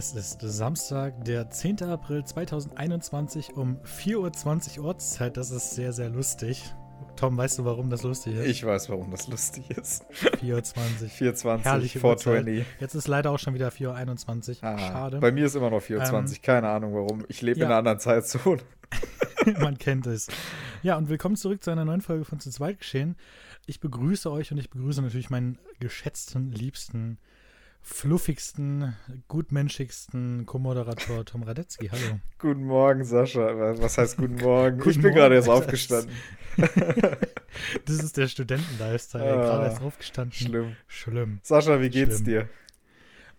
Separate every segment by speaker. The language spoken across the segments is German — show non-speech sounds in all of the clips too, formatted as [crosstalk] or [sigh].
Speaker 1: Es ist Samstag, der 10. April 2021 um 4.20 Uhr Ortszeit. Das ist sehr, sehr lustig. Tom, weißt du, warum das lustig ist?
Speaker 2: Ich weiß, warum das lustig ist.
Speaker 1: 4.20 Uhr.
Speaker 2: 4.20 [laughs]
Speaker 1: Herrliche
Speaker 2: 420.
Speaker 1: Jetzt ist leider auch schon wieder 4.21 Uhr.
Speaker 2: Ah,
Speaker 1: Schade.
Speaker 2: Bei mir ist immer noch 4.20
Speaker 1: Ähm,
Speaker 2: Keine Ahnung warum. Ich lebe
Speaker 1: ja.
Speaker 2: in einer anderen Zeitzone. [laughs]
Speaker 1: Man kennt es. Ja, und willkommen zurück zu einer neuen Folge von Zu zweit geschehen. Ich begrüße euch und ich begrüße natürlich meinen geschätzten, liebsten, fluffigsten, gutmenschigsten Co-Moderator Tom Radetzky. Hallo.
Speaker 2: Guten Morgen, Sascha. Was heißt guten [laughs] Morgen?
Speaker 1: Guten
Speaker 2: ich bin
Speaker 1: Morgen,
Speaker 2: gerade erst aufgestanden. [laughs]
Speaker 1: Das ist der Studenten-Lifestyle.
Speaker 2: Ah,
Speaker 1: Gerade erst aufgestanden.
Speaker 2: Schlimm.
Speaker 1: Schlimm.
Speaker 2: Sascha, wie geht's
Speaker 1: Schlimm.
Speaker 2: dir?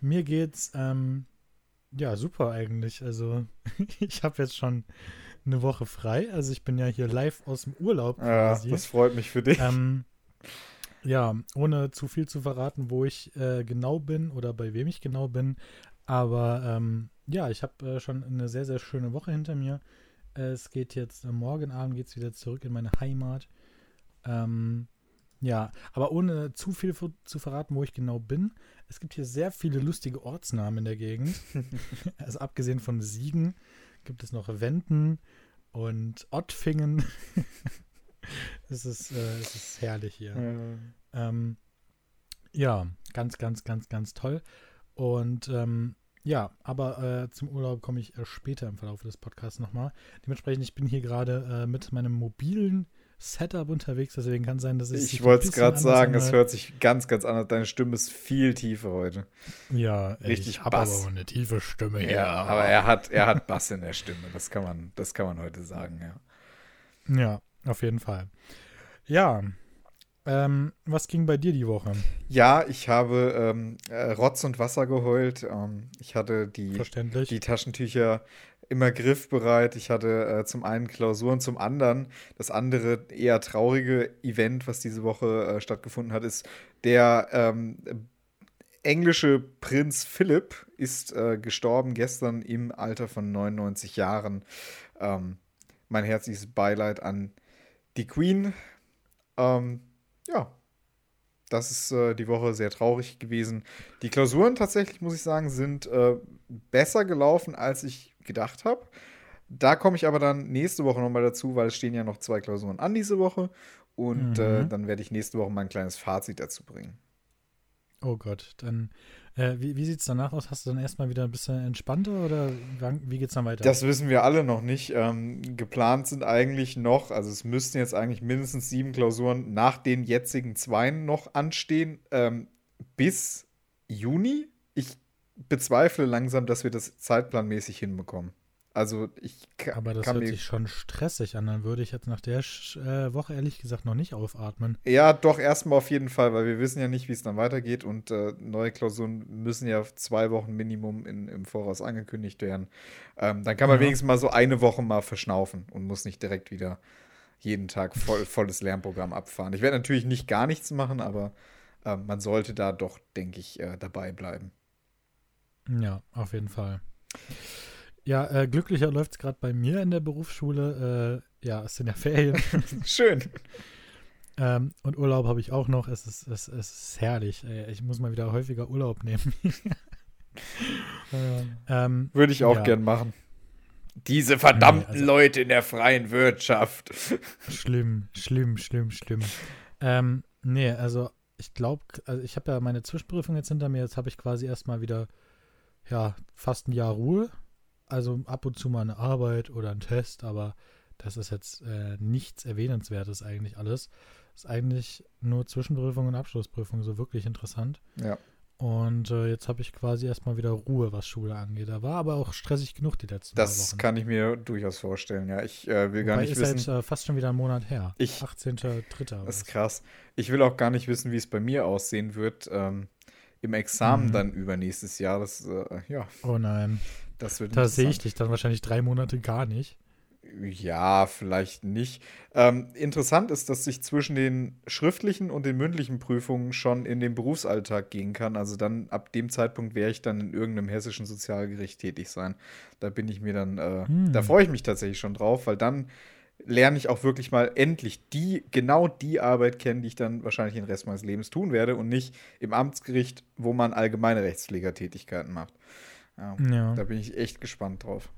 Speaker 1: Mir geht's, ähm, ja, super eigentlich. Also, [laughs] ich habe jetzt schon eine Woche frei. Also, ich bin ja hier live aus dem Urlaub
Speaker 2: Ja,
Speaker 1: quasi.
Speaker 2: das freut mich für dich.
Speaker 1: ähm, ja, ohne zu viel zu verraten, wo ich äh, genau bin oder bei wem ich genau bin. Aber ähm, ja, ich habe äh, schon eine sehr, sehr schöne Woche hinter mir. Äh, es geht jetzt, äh, morgen Abend geht es wieder zurück in meine Heimat. Ähm, ja, aber ohne zu viel zu verraten, wo ich genau bin. Es gibt hier sehr viele lustige Ortsnamen in der Gegend. [laughs] also abgesehen von Siegen gibt es noch Wenden und Ottfingen. [laughs] es, ist, äh, es ist herrlich hier.
Speaker 2: Ja.
Speaker 1: Ähm, ja, ganz, ganz, ganz, ganz toll. Und ähm, ja, aber äh, zum Urlaub komme ich äh, später im Verlauf des Podcasts nochmal. Dementsprechend, ich bin hier gerade äh, mit meinem mobilen Setup unterwegs, deswegen kann sein, dass
Speaker 2: Ich
Speaker 1: ein
Speaker 2: wollte es gerade sagen, es hört sich ganz, ganz anders. Deine Stimme ist viel tiefer heute.
Speaker 1: Ja,
Speaker 2: richtig
Speaker 1: ich habe aber
Speaker 2: Bass.
Speaker 1: auch eine tiefe Stimme.
Speaker 2: Ja, aber er hat, er hat Bass in der Stimme. Das kann man, das kann man heute sagen, ja.
Speaker 1: Ja, auf jeden Fall. Ja, ähm, was ging bei dir die Woche?
Speaker 2: Ja, ich habe ähm, äh, Rotz und Wasser geheult. Ähm, ich hatte die, die Taschentücher immer griffbereit. Ich hatte äh, zum einen Klausuren, zum anderen das andere eher traurige Event, was diese Woche äh, stattgefunden hat, ist der ähm, englische Prinz Philipp ist äh, gestorben gestern im Alter von 99 Jahren. Ähm, mein herzliches Beileid an die Queen. Ähm, ja, das ist äh, die Woche sehr traurig gewesen. Die Klausuren tatsächlich, muss ich sagen, sind äh, besser gelaufen, als ich gedacht habe. Da komme ich aber dann nächste Woche nochmal dazu, weil es stehen ja noch zwei Klausuren an diese Woche. Und äh,
Speaker 1: Mhm.
Speaker 2: dann werde ich nächste Woche mein kleines Fazit dazu bringen.
Speaker 1: Oh Gott, dann, äh, wie, wie sieht es danach aus? Hast du dann erstmal wieder ein bisschen entspannter oder wie geht's dann weiter?
Speaker 2: Das wissen wir alle noch nicht. Ähm, geplant sind eigentlich noch, also es müssten jetzt eigentlich mindestens sieben Klausuren nach den jetzigen zweien noch anstehen, ähm, bis Juni. Ich bezweifle langsam, dass wir das zeitplanmäßig hinbekommen. Also ich ka-
Speaker 1: aber das
Speaker 2: kann
Speaker 1: hört
Speaker 2: mir
Speaker 1: sich schon stressig an. Dann würde ich jetzt nach der äh, Woche ehrlich gesagt noch nicht aufatmen.
Speaker 2: Ja, doch, erstmal auf jeden Fall, weil wir wissen ja nicht, wie es dann weitergeht und äh, neue Klausuren müssen ja zwei Wochen Minimum in, im Voraus angekündigt werden. Ähm, dann kann man
Speaker 1: Ja.
Speaker 2: wenigstens mal so eine Woche mal verschnaufen und muss nicht direkt wieder jeden Tag voll, volles Lernprogramm abfahren. Ich werde natürlich nicht gar nichts machen, aber äh, man sollte da doch, denke ich, äh, dabei bleiben.
Speaker 1: Ja, auf jeden Fall. Ja, äh, glücklicher läuft es gerade bei mir in der Berufsschule. Äh, ja, es sind ja Ferien. [laughs]
Speaker 2: Schön.
Speaker 1: ähm, und Urlaub habe ich auch noch. Es ist, es, es ist herrlich. Äh, ich muss mal wieder häufiger Urlaub nehmen. [laughs] ähm,
Speaker 2: Würde ich auch
Speaker 1: Ja.
Speaker 2: gern machen. Diese verdammten
Speaker 1: Nee, also-
Speaker 2: Leute in der freien Wirtschaft. [laughs]
Speaker 1: Schlimm, schlimm, schlimm, schlimm. Ähm, nee, also ich glaube, also ich habe ja meine Zwischenprüfung jetzt hinter mir. Jetzt habe ich quasi erstmal wieder, ja, fast ein Jahr Ruhe. Also ab und zu mal eine Arbeit oder ein Test, aber das ist jetzt äh, nichts Erwähnenswertes eigentlich alles. Ist eigentlich nur Zwischenprüfung und Abschlussprüfung so wirklich interessant.
Speaker 2: Ja.
Speaker 1: Und äh, jetzt habe ich quasi erstmal wieder Ruhe, was Schule angeht. Da war aber auch stressig genug die letzten
Speaker 2: Das
Speaker 1: Wochen.
Speaker 2: kann ich mir durchaus vorstellen, ja. Ich äh, will gar
Speaker 1: Wobei
Speaker 2: nicht
Speaker 1: ist
Speaker 2: wissen.
Speaker 1: halt äh, fast schon wieder ein Monat her.
Speaker 2: Ich-
Speaker 1: 18.3. oder
Speaker 2: Das ist krass. Ich will auch gar nicht wissen, wie es bei mir aussehen wird ähm, im Examen
Speaker 1: Mhm.
Speaker 2: dann übernächstes Jahr. Das, äh, ja,
Speaker 1: Oh nein.
Speaker 2: Das wird
Speaker 1: Da sehe ich dich dann wahrscheinlich drei Monate gar nicht.
Speaker 2: Ja, vielleicht nicht. Ähm, interessant ist, dass ich zwischen den schriftlichen und den mündlichen Prüfungen schon in den Berufsalltag gehen kann. Also dann ab dem Zeitpunkt werde ich dann in irgendeinem hessischen Sozialgericht tätig sein. Da bin ich mir dann, äh,
Speaker 1: Hm.
Speaker 2: da freue ich mich tatsächlich schon drauf, weil dann lerne ich auch wirklich mal endlich die, genau die Arbeit kennen, die ich dann wahrscheinlich den Rest meines Lebens tun werde und nicht im Amtsgericht, wo man allgemeine Rechtspflegertätigkeiten macht. Ja,
Speaker 1: Ja.
Speaker 2: Da bin ich echt gespannt drauf.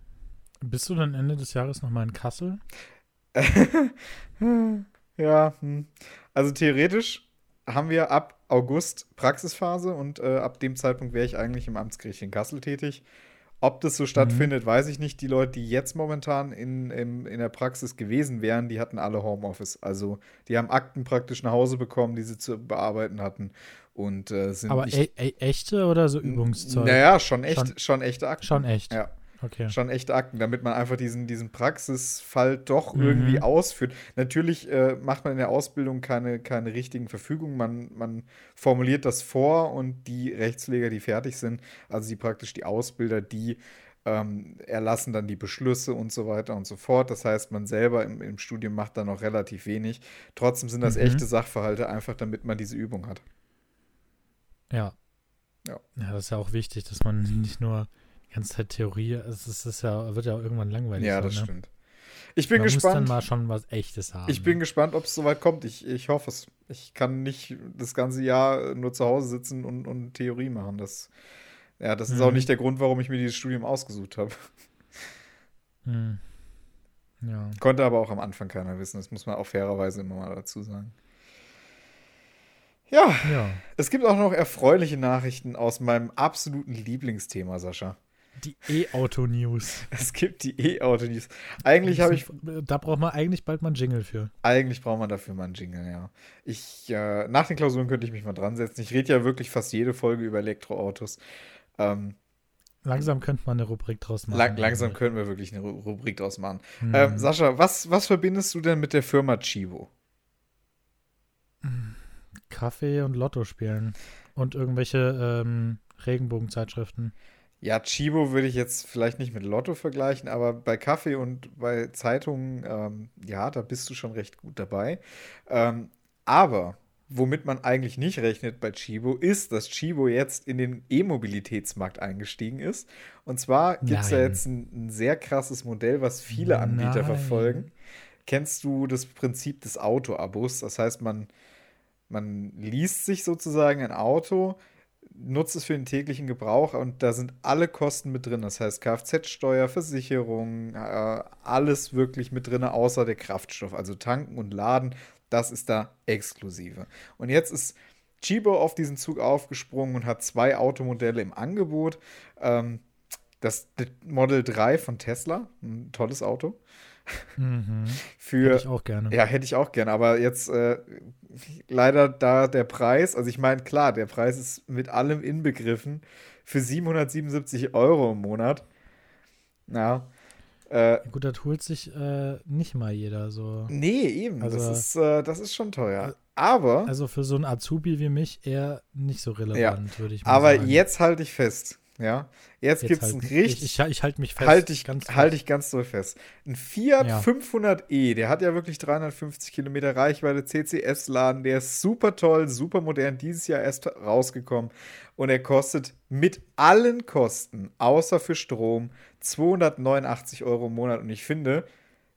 Speaker 1: Bist du dann Ende des Jahres nochmal in Kassel? [laughs]
Speaker 2: ja, hm. also theoretisch haben wir ab August Praxisphase und äh, ab dem Zeitpunkt wäre ich eigentlich im Amtsgericht in Kassel tätig. Ob das so stattfindet, weiß ich nicht. Die Leute, die jetzt momentan in, im, in der Praxis gewesen wären, die hatten alle Homeoffice. Also die haben Akten praktisch nach Hause bekommen, die sie zu bearbeiten hatten. Und äh, sind
Speaker 1: Aber e e echte oder so Übungszeug?
Speaker 2: Naja, schon echt,
Speaker 1: Schon-
Speaker 2: schon, echte Akten.
Speaker 1: Schon echt.
Speaker 2: Ja.
Speaker 1: Okay.
Speaker 2: Schon echte Akten, damit man einfach diesen, diesen Praxisfall doch
Speaker 1: Mhm.
Speaker 2: irgendwie ausführt. Natürlich äh, macht man in der Ausbildung keine, keine richtigen Verfügungen. Man, man formuliert das vor und die Rechtspfleger, die fertig sind, also die praktisch die Ausbilder, die ähm, erlassen dann die Beschlüsse und so weiter und so fort. Das heißt, man selber im, im Studium macht da noch relativ wenig. Trotzdem sind das
Speaker 1: Mhm.
Speaker 2: echte Sachverhalte, einfach damit man diese Übung hat.
Speaker 1: Ja.
Speaker 2: Ja.
Speaker 1: Ja, das ist ja auch wichtig, dass man nicht nur ganze Zeit Theorie, es ist, es ist ja, wird ja auch irgendwann langweilig.
Speaker 2: Ja,
Speaker 1: so,
Speaker 2: das
Speaker 1: ne?
Speaker 2: stimmt. Ich bin
Speaker 1: man muss dann
Speaker 2: gespannt.
Speaker 1: mal schon was Echtes haben.
Speaker 2: Ich bin
Speaker 1: ne?
Speaker 2: gespannt, ob es soweit kommt. Ich, ich hoffe es. Ich kann nicht das ganze Jahr nur zu Hause sitzen und, und Theorie machen. Das, ja, das ist auch
Speaker 1: Mhm.
Speaker 2: nicht der Grund, warum ich mir dieses Studium ausgesucht habe.
Speaker 1: Hm. Ja.
Speaker 2: Konnte aber auch am Anfang keiner wissen. Das muss man auch fairerweise immer mal dazu sagen. Ja,
Speaker 1: Ja.
Speaker 2: es gibt auch noch erfreuliche Nachrichten aus meinem absoluten Lieblingsthema, Sascha.
Speaker 1: Die E-Auto-News.
Speaker 2: Es gibt die E-Auto-News. Eigentlich habe ich
Speaker 1: Da braucht man eigentlich bald mal einen Jingle für.
Speaker 2: Eigentlich braucht man dafür mal einen Jingle, ja. Ich, äh, nach den Klausuren könnte ich mich mal dran setzen. Ich rede ja wirklich fast jede Folge über Elektroautos. Ähm,
Speaker 1: Langsam könnte man eine Rubrik draus machen.
Speaker 2: lang, langsam könnten wir wirklich eine Ru- Rubrik draus machen.
Speaker 1: Hm.
Speaker 2: Ähm, Sascha, was, was verbindest du denn mit der Firma Chibo?
Speaker 1: Kaffee und Lotto spielen. Und irgendwelche ähm, Regenbogenzeitschriften.
Speaker 2: Ja, Chibo würde ich jetzt vielleicht nicht mit Lotto vergleichen, aber bei Kaffee und bei Zeitungen, ähm, ja, da bist du schon recht gut dabei. Ähm, aber womit man eigentlich nicht rechnet bei Chibo, ist, dass Chibo jetzt in den E-Mobilitätsmarkt eingestiegen ist. Und zwar gibt es ja jetzt ein, ein sehr krasses Modell, was viele Anbieter
Speaker 1: Nein.
Speaker 2: verfolgen. Kennst du das Prinzip des Auto-Abos? Das heißt, man, man liest sich sozusagen ein Auto, nutzt es für den täglichen Gebrauch und da sind alle Kosten mit drin. Das heißt Kfz-Steuer, Versicherung, äh, alles wirklich mit drin, außer der Kraftstoff. Also tanken und laden, das ist da exklusive. Und jetzt ist Chibo auf diesen Zug aufgesprungen und hat zwei Automodelle im Angebot. Ähm, das Model 3 von Tesla, ein tolles Auto.
Speaker 1: Mhm.
Speaker 2: Für,
Speaker 1: Hätte ich auch gerne.
Speaker 2: ja, hätte ich auch gerne, aber jetzt äh, leider da der Preis, also ich meine, klar, der Preis ist mit allem inbegriffen für 777 Euro im Monat. Ja. Äh,
Speaker 1: Gut, das holt sich äh, nicht mal jeder so.
Speaker 2: nee, eben, das,
Speaker 1: Also-
Speaker 2: ist, äh, das ist schon teuer. Aber,
Speaker 1: Also für so einen Azubi wie mich eher nicht so relevant, würde ich mal
Speaker 2: aber
Speaker 1: sagen.
Speaker 2: jetzt halte ich fest, ja. Jetzt,
Speaker 1: Jetzt
Speaker 2: gibt es
Speaker 1: halt,
Speaker 2: ein richtig,
Speaker 1: Ich, ich, ich halte mich fest.
Speaker 2: Halte ich,
Speaker 1: ganz
Speaker 2: halt ich ganz doll fest. Ein Fiat
Speaker 1: Ja.
Speaker 2: 500e, der hat ja wirklich 350 Kilometer Reichweite, CCS-Laden, der ist super toll, super modern, dieses Jahr erst rausgekommen. Und er kostet mit allen Kosten, außer für Strom, 289 Euro im Monat. Und ich finde,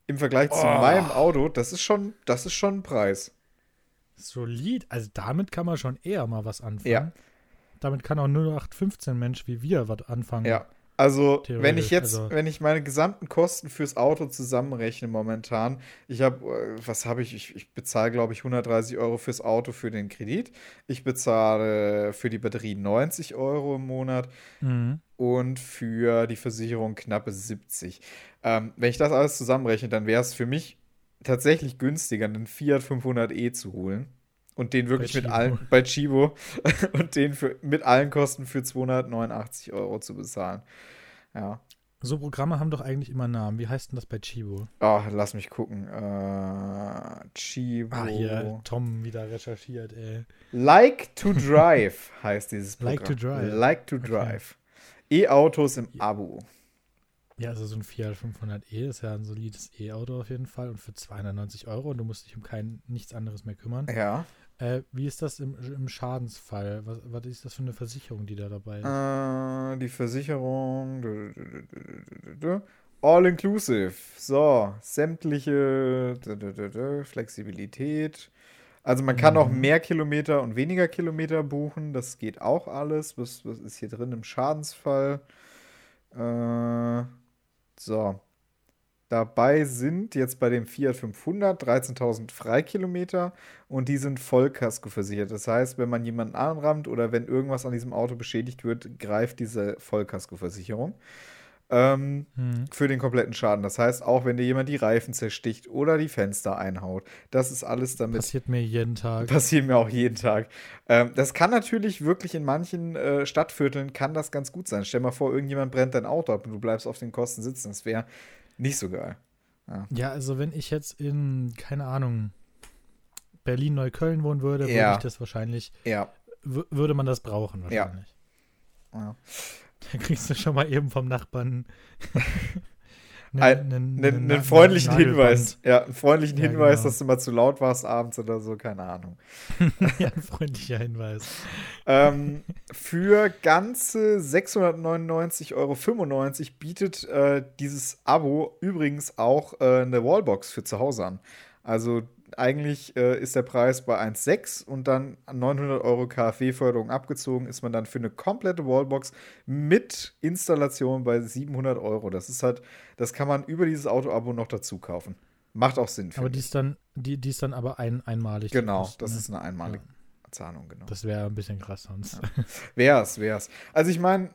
Speaker 2: im Vergleich zu
Speaker 1: Oh.
Speaker 2: meinem Auto, das ist schon, das ist schon ein Preis.
Speaker 1: Solid. Also damit kann man schon eher mal was anfangen.
Speaker 2: Ja.
Speaker 1: Damit kann auch 0815 Mensch wie wir was anfangen.
Speaker 2: Ja. Also, wenn ich jetzt,
Speaker 1: also-
Speaker 2: wenn ich meine gesamten Kosten fürs Auto zusammenrechne momentan, ich habe, äh, was habe ich? Ich, ich bezahle, glaube ich, 130 Euro fürs Auto für den Kredit. Ich bezahle für die Batterie 90 Euro im Monat
Speaker 1: Mhm.
Speaker 2: und für die Versicherung knappe 70. Ähm, wenn ich das alles zusammenrechne, dann wäre es für mich tatsächlich günstiger, einen Fiat 500e zu holen. Und den wirklich mit allen, bei Chibo, [laughs] und den für, mit allen Kosten für 289 Euro zu bezahlen. Ja.
Speaker 1: So Programme haben doch eigentlich immer Namen. Wie heißt denn das bei Chibo?
Speaker 2: Oh, lass mich gucken. Äh, Chibo.
Speaker 1: Ah, hier, Tom wieder recherchiert, ey.
Speaker 2: Like to Drive [laughs] heißt dieses Programm.
Speaker 1: Like to Drive.
Speaker 2: Like to Drive. E-Autos im Abo.
Speaker 1: Ja, also so ein Fiat 500e ist ja ein solides E-Auto auf jeden Fall und für 290 Euro und du musst dich um kein nichts anderes mehr kümmern.
Speaker 2: Ja.
Speaker 1: Äh, wie ist das im, im Schadensfall? Was, was ist das für eine Versicherung, die da dabei ist?
Speaker 2: Äh, die Versicherung. All inclusive. So, sämtliche Flexibilität. Also man kann auch
Speaker 1: Mhm.
Speaker 2: mehr Kilometer und weniger Kilometer buchen. Das geht auch alles. Was, was ist hier drin im Schadensfall? Äh, so. Dabei sind jetzt bei dem Fiat 500 13.000 Freikilometer und die sind Vollkasko versichert. Das heißt, wenn man jemanden anrammt oder wenn irgendwas an diesem Auto beschädigt wird, greift diese Vollkasko-Versicherung ähm, mhm. für den kompletten Schaden. Das heißt, auch wenn dir jemand die Reifen zersticht oder die Fenster einhaut, das ist alles damit.
Speaker 1: Passiert mir jeden Tag.
Speaker 2: Passiert mir auch jeden Tag. Ähm, das kann natürlich wirklich in manchen äh, Stadtvierteln kann das ganz gut sein. Stell mal vor, irgendjemand brennt dein Auto ab und du bleibst auf den Kosten sitzen. Das wäre nicht so geil.
Speaker 1: Ja. ja, also wenn ich jetzt in, keine Ahnung, Berlin-Neukölln wohnen würde, würde
Speaker 2: ja.
Speaker 1: ich das wahrscheinlich,
Speaker 2: ja.
Speaker 1: würde man das brauchen wahrscheinlich.
Speaker 2: Ja. [laughs] ja.
Speaker 1: Da kriegst du schon mal eben vom Nachbarn [laughs]
Speaker 2: einen, freundlichen Hinweis. Ja, einen freundlichen ja, Hinweis, genau. dass du mal zu laut warst abends oder so, keine Ahnung. [laughs]
Speaker 1: ja, ein freundlicher Hinweis.
Speaker 2: ähm, für ganze 699,95 Euro bietet äh, dieses Abo übrigens auch äh, eine Wallbox für zu Hause an. Also eigentlich äh, ist der Preis bei 1,6 und dann 900 Euro KfW-Förderung abgezogen, ist man dann für eine komplette Wallbox mit Installation bei 700 Euro. Das ist halt, das kann man über dieses Auto-Abo noch dazu kaufen. Macht auch Sinn.
Speaker 1: Aber die ist dann, die, die ist dann aber ein, einmalig.
Speaker 2: Genau, Kosten, das ne? ist eine einmalige ja. Zahlung, genau.
Speaker 1: Das wäre ein bisschen krass sonst.
Speaker 2: Ja. Wär's, wär's. Also ich meine,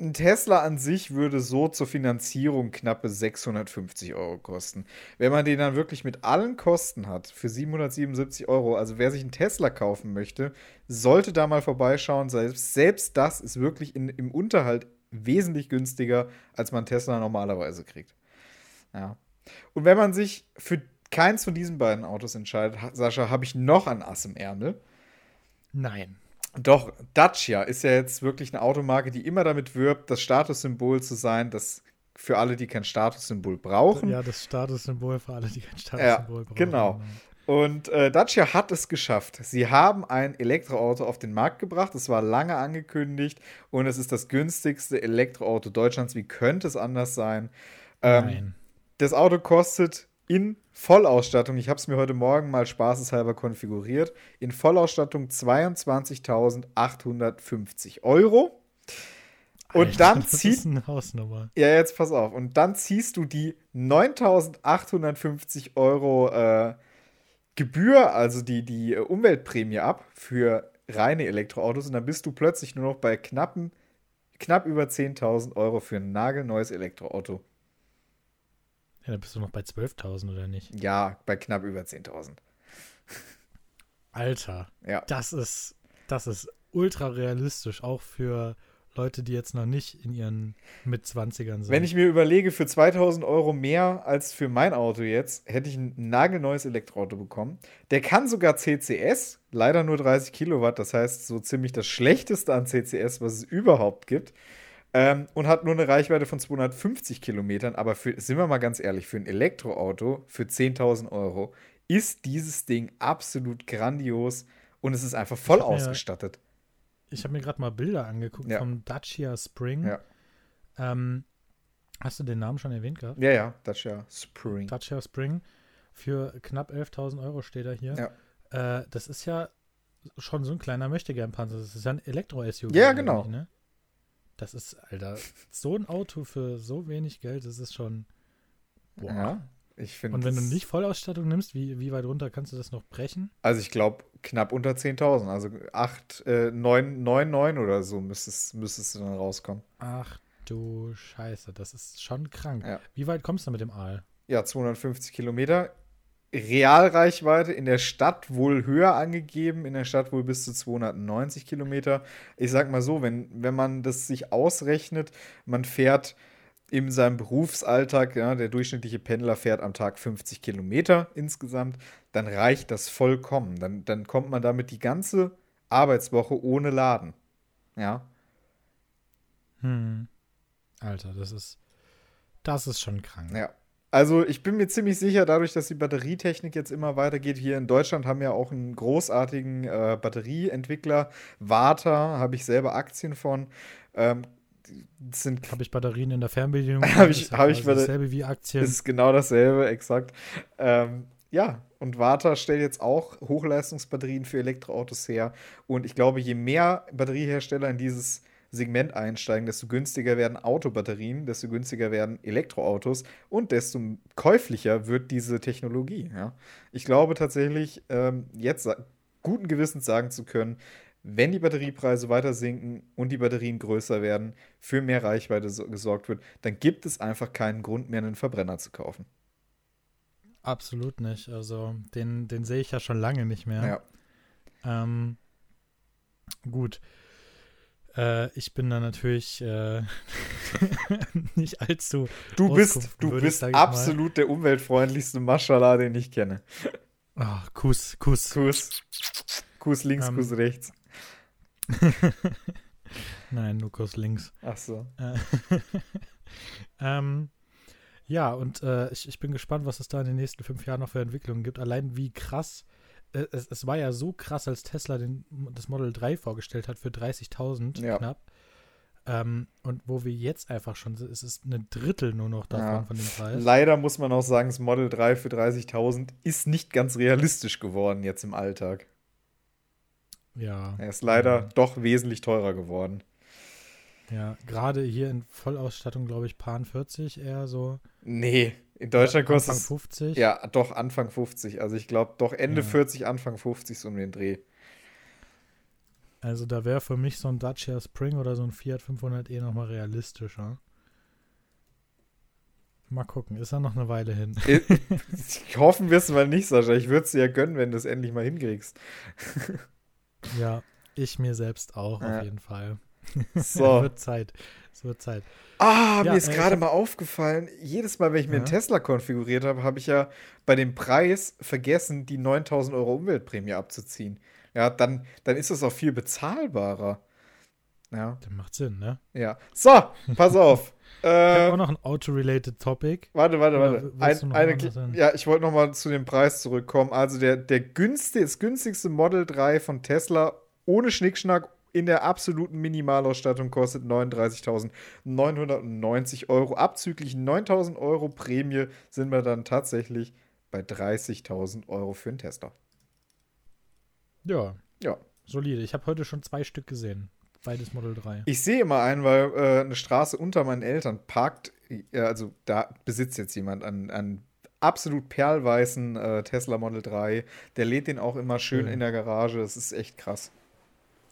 Speaker 2: ein Tesla an sich würde so zur Finanzierung knappe 650 Euro kosten. Wenn man den dann wirklich mit allen Kosten hat, für 777 Euro, also wer sich einen Tesla kaufen möchte, sollte da mal vorbeischauen. Selbst, selbst das ist wirklich in, im Unterhalt wesentlich günstiger, als man Tesla normalerweise kriegt. Ja. Und wenn man sich für keins von diesen beiden Autos entscheidet, Sascha, habe ich noch ein Ass im Ärmel.
Speaker 1: Nein.
Speaker 2: Doch, Dacia ist ja jetzt wirklich eine Automarke, die immer damit wirbt, das Statussymbol zu sein, das für alle, die kein Statussymbol brauchen.
Speaker 1: Ja, das Statussymbol für alle, die kein Statussymbol
Speaker 2: ja, brauchen. Genau. Und äh, Dacia hat es geschafft. Sie haben ein Elektroauto auf den Markt gebracht. Es war lange angekündigt und es ist das günstigste Elektroauto Deutschlands. Wie könnte es anders sein? Ähm, Nein. Das Auto kostet in Vollausstattung, ich habe es mir heute Morgen mal spaßeshalber konfiguriert, in Vollausstattung 22.850 Euro. Und Alter, dann ziehst Ja, jetzt pass auf. Und dann ziehst du die 9.850 Euro äh, Gebühr, also die, die äh, Umweltprämie ab für reine Elektroautos und dann bist du plötzlich nur noch bei knappen, knapp über 10.000 Euro für ein nagelneues Elektroauto.
Speaker 1: Ja, da bist du noch bei 12.000 oder nicht?
Speaker 2: Ja, bei knapp über 10.000.
Speaker 1: Alter.
Speaker 2: Ja.
Speaker 1: Das ist, das ist ultra realistisch, auch für Leute, die jetzt noch nicht in ihren Mitzwanzigern sind.
Speaker 2: Wenn ich mir überlege, für 2000 Euro mehr als für mein Auto jetzt, hätte ich ein nagelneues Elektroauto bekommen. Der kann sogar CCS, leider nur 30 Kilowatt, das heißt so ziemlich das schlechteste an CCS, was es überhaupt gibt. Ähm, und hat nur eine Reichweite von 250 Kilometern. Aber für, sind wir mal ganz ehrlich, für ein Elektroauto für 10.000 Euro ist dieses Ding absolut grandios und es ist einfach voll ich ausgestattet.
Speaker 1: Mir, ich habe mir gerade mal Bilder angeguckt ja. vom Dacia Spring.
Speaker 2: Ja.
Speaker 1: Ähm, hast du den Namen schon erwähnt gehabt?
Speaker 2: Ja, ja, Dacia Spring.
Speaker 1: Dacia Spring. Für knapp 11.000 Euro steht er hier. Ja. Äh, das ist ja schon so ein kleiner Möchtegern-Panzer. Das ist ja ein Elektro-SUV.
Speaker 2: Ja, genau.
Speaker 1: Ne? Das ist, Alter, so ein Auto für so wenig Geld, das ist schon.
Speaker 2: Boah. Ja, ich finde.
Speaker 1: Und wenn du nicht Vollausstattung nimmst, wie, wie weit runter kannst du das noch brechen?
Speaker 2: Also ich glaube knapp unter 10.000, also 8, äh, 9, 9, 9 oder so müsstest, müsstest du dann rauskommen.
Speaker 1: Ach du Scheiße, das ist schon krank.
Speaker 2: Ja.
Speaker 1: Wie weit kommst du mit dem Aal?
Speaker 2: Ja, 250 Kilometer. Realreichweite in der Stadt wohl höher angegeben, in der Stadt wohl bis zu 290 Kilometer. Ich sag mal so, wenn, wenn man das sich ausrechnet, man fährt in seinem Berufsalltag, ja, der durchschnittliche Pendler fährt am Tag 50 Kilometer insgesamt, dann reicht das vollkommen. Dann, dann kommt man damit die ganze Arbeitswoche ohne Laden. Ja.
Speaker 1: Hm. Alter, das ist, das ist schon krank.
Speaker 2: Ja. Also ich bin mir ziemlich sicher, dadurch, dass die Batterietechnik jetzt immer weitergeht, hier in Deutschland haben wir auch einen großartigen äh, Batterieentwickler, Warta, habe ich selber Aktien von. Ähm,
Speaker 1: sind habe ich Batterien in der Fernbedienung? [laughs]
Speaker 2: habe ich, habe ich
Speaker 1: dasselbe wie Aktien.
Speaker 2: Ist genau dasselbe, exakt. Ähm, ja, und Warta stellt jetzt auch Hochleistungsbatterien für Elektroautos her. Und ich glaube, je mehr Batteriehersteller in dieses Segment einsteigen, desto günstiger werden Autobatterien, desto günstiger werden Elektroautos und desto käuflicher wird diese Technologie. Ja? Ich glaube tatsächlich, ähm, jetzt guten Gewissens sagen zu können, wenn die Batteriepreise weiter sinken und die Batterien größer werden, für mehr Reichweite so gesorgt wird, dann gibt es einfach keinen Grund mehr, einen Verbrenner zu kaufen.
Speaker 1: Absolut nicht. Also den, den sehe ich ja schon lange nicht mehr. Ja. Ähm, gut. Äh, ich bin da natürlich äh, [laughs] nicht allzu.
Speaker 2: Du bist, du bist absolut der umweltfreundlichste Maschallah, den ich kenne.
Speaker 1: Ach, Kuss, Kuss.
Speaker 2: Kuss. Kuss links, ähm, Kuss rechts. [laughs]
Speaker 1: Nein, nur Kuss links.
Speaker 2: Ach so.
Speaker 1: Äh, [laughs] ähm, ja, und äh, ich, ich bin gespannt, was es da in den nächsten fünf Jahren noch für Entwicklungen gibt. Allein wie krass, es, es war ja so krass, als Tesla den, das Model 3 vorgestellt hat für 30.000 ja. knapp. Ähm, und wo wir jetzt einfach schon, es ist ein Drittel nur noch davon ja. von dem Preis.
Speaker 2: Leider muss man auch sagen, das Model 3 für 30.000 ist nicht ganz realistisch geworden jetzt im Alltag.
Speaker 1: Ja.
Speaker 2: Er ist leider ja. doch wesentlich teurer geworden.
Speaker 1: Ja, gerade hier in Vollausstattung, glaube ich, Pan 40 eher so.
Speaker 2: Nee, in Deutschland kostet
Speaker 1: es. Anfang 50?
Speaker 2: Ja, doch, Anfang 50. Also ich glaube, doch Ende ja. 40, Anfang 50 so um den Dreh.
Speaker 1: Also da wäre für mich so ein Dacia Spring oder so ein Fiat 500 eh nochmal realistischer. Mal gucken, ist da noch eine Weile hin. [laughs]
Speaker 2: Ich, hoffen wir es mal nicht, Sascha. Ich würde es dir ja gönnen, wenn du es endlich mal hinkriegst. [laughs]
Speaker 1: Ja, ich mir selbst auch, ja. auf jeden Fall. [laughs]
Speaker 2: So.
Speaker 1: es wird Zeit. Es wird Zeit.
Speaker 2: Ah, ja, mir ist äh, gerade mal aufgefallen, jedes Mal, wenn ich mir ja. einen Tesla konfiguriert habe, habe ich ja bei dem Preis vergessen, die 9000 Euro Umweltprämie abzuziehen. Ja, dann, dann ist es auch viel bezahlbarer. Ja.
Speaker 1: Das macht Sinn, ne?
Speaker 2: Ja. So, pass auf. [laughs]
Speaker 1: ich habe äh, auch noch ein Auto-related Topic.
Speaker 2: Warte, warte, warte. Ein, eine, ja, ich wollte noch mal zu dem Preis zurückkommen. Also der, der günstig, das günstigste Model 3 von Tesla ohne Schnickschnack in der absoluten Minimalausstattung kostet 39.990 Euro. Abzüglich 9.000 Euro Prämie sind wir dann tatsächlich bei 30.000 Euro für einen Tesla.
Speaker 1: Ja.
Speaker 2: Ja.
Speaker 1: Solide. Ich habe heute schon zwei Stück gesehen. Beides Model 3.
Speaker 2: Ich sehe immer einen, weil äh, eine Straße unter meinen Eltern parkt, äh, also da besitzt jetzt jemand einen, einen absolut perlweißen äh, Tesla Model 3. Der lädt den auch immer schön mhm. in der Garage. Das ist echt krass.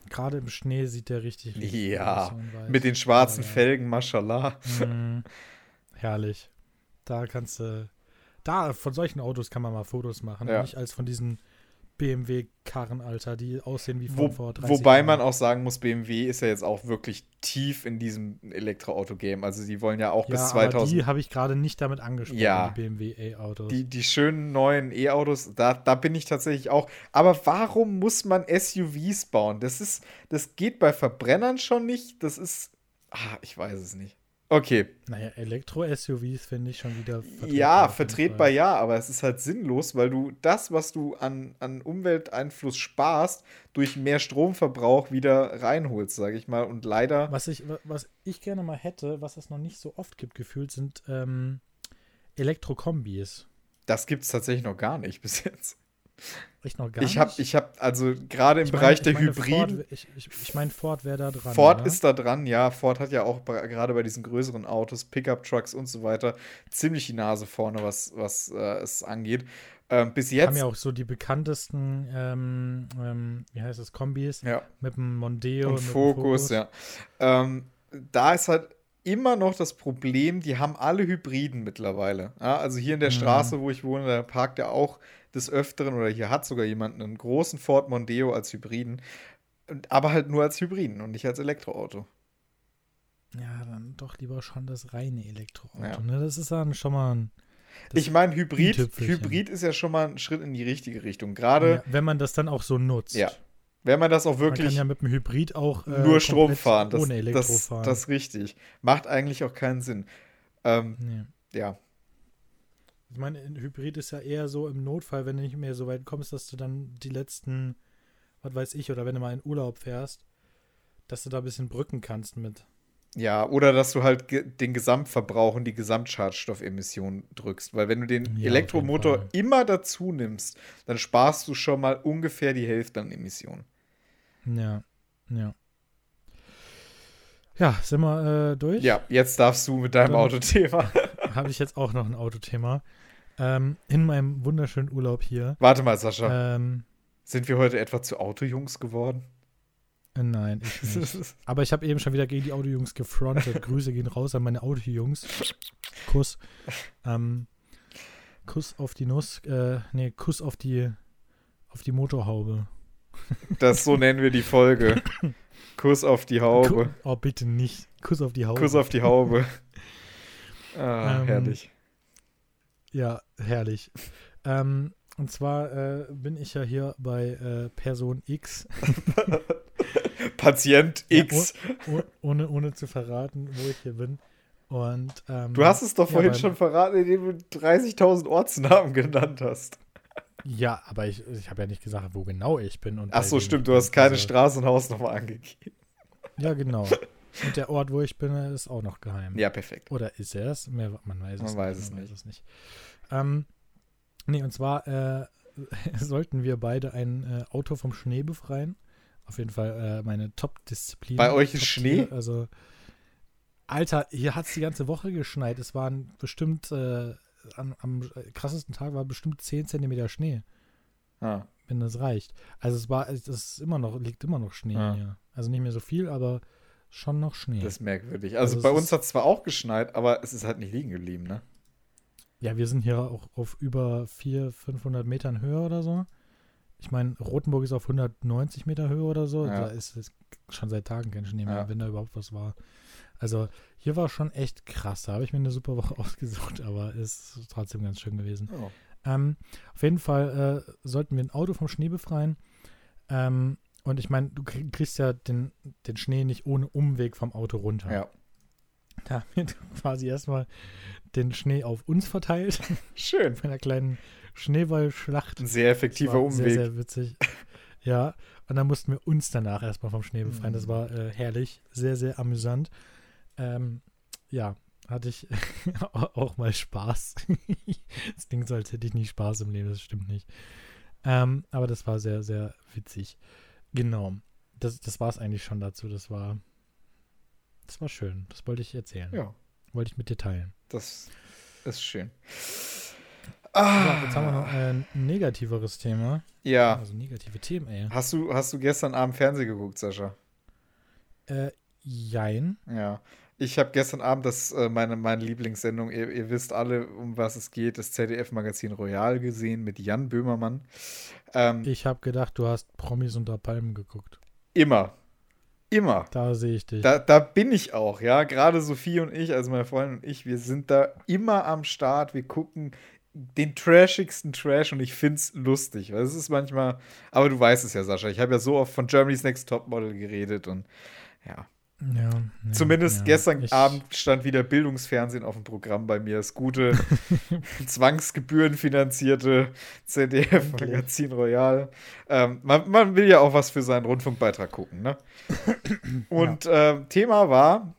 Speaker 1: Gerade im Schnee sieht der richtig,
Speaker 2: richtig Ja, mit den schwarzen ja, Felgen, mashallah.
Speaker 1: Mhm. Herrlich. Da kannst du, da, von solchen Autos kann man mal Fotos machen. Ja. Nicht als von diesen BMW-Karren, Alter, die aussehen wie von Wo, vor
Speaker 2: 30 Wobei Jahren. man auch sagen muss, BMW ist ja jetzt auch wirklich tief in diesem Elektroauto-Game. Also die wollen ja auch ja, bis 2000. Aber
Speaker 1: die habe ich gerade nicht damit angesprochen,
Speaker 2: ja,
Speaker 1: die BMW E-Autos.
Speaker 2: Die, die schönen neuen E-Autos, da, da bin ich tatsächlich auch. Aber warum muss man SUVs bauen? Das ist, das geht bei Verbrennern schon nicht. Das ist. Ah, ich weiß es nicht. Okay.
Speaker 1: Naja, Elektro-SUVs finde ich schon wieder
Speaker 2: vertretbar. Ja, vertretbar ja, aber es ist halt sinnlos, weil du das, was du an, an Umwelteinfluss sparst, durch mehr Stromverbrauch wieder reinholst, sage ich mal. Und leider.
Speaker 1: Was ich, was ich gerne mal hätte, was es noch nicht so oft gibt, gefühlt, sind ähm, Elektrokombis.
Speaker 2: Das gibt es tatsächlich noch gar nicht [laughs] bis jetzt.
Speaker 1: Ich noch gar
Speaker 2: ich hab,
Speaker 1: nicht.
Speaker 2: Ich habe, also gerade im ich Bereich der Hybriden.
Speaker 1: ich, ich, ich meine, Ford wäre da dran.
Speaker 2: Ford oder? ist da dran, ja. Ford hat ja auch gerade bei diesen größeren Autos, Pickup-Trucks und so weiter, ziemlich die Nase vorne, was, was äh, es angeht. Ähm, bis jetzt.
Speaker 1: haben ja auch so die bekanntesten, ähm, ähm, wie heißt das, Kombis
Speaker 2: ja.
Speaker 1: mit dem Mondeo
Speaker 2: und Focus, ja. Ähm, da ist halt immer noch das Problem, die haben alle Hybriden mittlerweile. Ja, also hier in der mhm. Straße, wo ich wohne, da parkt ja auch des Öfteren oder hier hat sogar jemand einen großen Ford Mondeo als Hybriden, aber halt nur als Hybriden und nicht als Elektroauto.
Speaker 1: Ja, dann doch lieber schon das reine Elektroauto. Ja. Ne? Das ist dann schon mal ein.
Speaker 2: Ich meine, Hybrid, Hybrid ist ja schon mal ein Schritt in die richtige Richtung. Gerade. Ja,
Speaker 1: wenn man das dann auch so nutzt.
Speaker 2: Ja. Wenn man das auch wirklich. Man kann
Speaker 1: ja mit dem Hybrid auch.
Speaker 2: Äh, nur Strom fahren. Das, ohne Elektro das, fahren. Das ist richtig. Macht eigentlich auch keinen Sinn. Ähm, nee. Ja.
Speaker 1: Ich meine, ein Hybrid ist ja eher so im Notfall, wenn du nicht mehr so weit kommst, dass du dann die letzten, was weiß ich, oder wenn du mal in Urlaub fährst, dass du da ein bisschen brücken kannst mit.
Speaker 2: Ja, oder dass du halt ge den Gesamtverbrauch und die Gesamtschadstoffemission drückst. Weil wenn du den ja, Elektromotor immer dazu nimmst, dann sparst du schon mal ungefähr die Hälfte an Emissionen.
Speaker 1: Ja, ja. Ja, sind wir äh, durch?
Speaker 2: Ja, jetzt darfst du mit deinem
Speaker 1: Dann-
Speaker 2: Autothema. [laughs]
Speaker 1: Habe ich jetzt auch noch ein Autothema. Ähm, in meinem wunderschönen Urlaub hier.
Speaker 2: Warte mal, Sascha.
Speaker 1: Ähm,
Speaker 2: Sind wir heute etwa zu Autojungs geworden?
Speaker 1: äh, nein, ich nicht. [laughs] Aber ich habe eben schon wieder gegen die Autojungs gefrontet. Grüße gehen raus an meine Autojungs. Kuss. Ähm, Kuss auf die Nuss. Äh, nee, Kuss auf die, auf die Motorhaube.
Speaker 2: Das so nennen wir die Folge. Kuss auf die Haube.
Speaker 1: oh, bitte nicht. Kuss auf die Haube.
Speaker 2: Kuss auf die Haube. [laughs] Ah,
Speaker 1: Ähm,
Speaker 2: herrlich.
Speaker 1: Ja, herrlich. ähm, und zwar äh, bin ich ja hier bei äh, Person X, [laughs]
Speaker 2: Patient
Speaker 1: Ja,
Speaker 2: X.
Speaker 1: oh, ohne, ohne zu verraten, wo ich hier bin. Und ähm,
Speaker 2: Du hast es doch
Speaker 1: ja,
Speaker 2: vorhin
Speaker 1: beim-
Speaker 2: schon verraten, indem du 30.000 Ortsnamen genannt hast.
Speaker 1: Ja, aber ich, ich habe ja nicht gesagt, wo genau ich bin. Und
Speaker 2: Ach so, stimmt, du hast keine
Speaker 1: Also,
Speaker 2: Straße und Hausnummer angegeben.
Speaker 1: Ja, genau. [laughs] Und der Ort, wo ich bin, ist auch noch geheim.
Speaker 2: Ja, perfekt.
Speaker 1: Oder ist er es? Mehr, man weiß
Speaker 2: Man
Speaker 1: es
Speaker 2: weiß
Speaker 1: nicht.
Speaker 2: es
Speaker 1: man
Speaker 2: nicht.
Speaker 1: weiß es nicht. Ähm, nee, und zwar äh, [laughs] sollten wir beide ein äh, Auto vom Schnee befreien. Auf jeden Fall äh, meine Top-Disziplin.
Speaker 2: Bei euch ist. Schnee?
Speaker 1: Also, Alter, hier hat es die ganze Woche geschneit. Es waren bestimmt, äh, am, am krassesten Tag war bestimmt 10 Zentimeter Schnee,
Speaker 2: Ah,
Speaker 1: wenn das reicht. Also es war, es ist immer noch, liegt immer noch Schnee
Speaker 2: Ja.
Speaker 1: hier. Also nicht mehr so viel, aber schon noch Schnee.
Speaker 2: das ist merkwürdig. Also,
Speaker 1: Also
Speaker 2: bei uns hat es zwar auch geschneit, aber es ist halt nicht liegen geblieben, ne?
Speaker 1: Ja, wir sind hier auch auf über 400, 500 Metern Höhe oder so. Ich meine, Rothenburg ist auf 190 Meter Höhe oder so.
Speaker 2: Ja.
Speaker 1: Da ist es schon seit Tagen kein Schnee mehr,
Speaker 2: Ja.
Speaker 1: wenn da überhaupt was war. Also hier war schon echt krass. Da habe ich mir eine super Woche [laughs] ausgesucht, aber ist trotzdem ganz schön gewesen.
Speaker 2: Oh.
Speaker 1: Ähm, auf jeden Fall äh, sollten wir ein Auto vom Schnee befreien. Ähm, und ich meine, du krieg- kriegst ja den, den Schnee nicht ohne Umweg vom Auto runter.
Speaker 2: Ja.
Speaker 1: Da wird [laughs] quasi erstmal den Schnee auf uns verteilt [laughs]
Speaker 2: Schön.
Speaker 1: bei einer kleinen Schneeballschlacht.
Speaker 2: Ein sehr effektiver Umweg.
Speaker 1: Sehr, sehr witzig. Ja, und dann mussten wir uns danach erstmal vom Schnee befreien. Das
Speaker 2: Mhm.
Speaker 1: war äh, herrlich, sehr, sehr amüsant. Ähm, ja, hatte ich [laughs] auch mal Spaß. [laughs] Es klingt so, als hätte ich nie Spaß im Leben, das stimmt nicht. Ähm, aber das war sehr, sehr witzig. Genau. Das, das war es eigentlich schon dazu. Das war, das war schön. Das wollte ich erzählen.
Speaker 2: ja,
Speaker 1: Wollte ich mit dir teilen.
Speaker 2: das ist schön.
Speaker 1: So,
Speaker 2: Ah,
Speaker 1: jetzt haben wir noch ein negativeres Thema.
Speaker 2: ja.
Speaker 1: Also negative Themen, ey.
Speaker 2: Hast du, hast du gestern Abend Fernsehen geguckt, Sascha?
Speaker 1: Äh, jein.
Speaker 2: Ja. Ich habe gestern Abend das, äh, meine, meine Lieblingssendung, ihr, ihr wisst alle, um was es geht, das ZDF-Magazin Royal gesehen mit Jan Böhmermann. Ähm,
Speaker 1: Ich habe gedacht, du hast Promis unter Palmen geguckt.
Speaker 2: immer. Immer.
Speaker 1: Da sehe ich dich.
Speaker 2: Da, da bin ich auch, ja. Gerade Sophie und ich, also meine Freundin und ich, wir sind da immer am Start. Wir gucken den trashigsten Trash und ich find's lustig. Weil es ist manchmal, aber du weißt es ja, Sascha. Ich habe ja so oft von Germany's Next Topmodel geredet und ja.
Speaker 1: Ja, ja,
Speaker 2: Zumindest
Speaker 1: ja.
Speaker 2: gestern
Speaker 1: Ich-
Speaker 2: Abend stand wieder Bildungsfernsehen auf dem Programm bei mir. Das gute, [laughs] zwangsgebührenfinanzierte ZDF-Magazin Royal. Ähm, man, man will ja auch was für seinen Rundfunkbeitrag gucken, ne? [coughs] Und ähm, Thema war,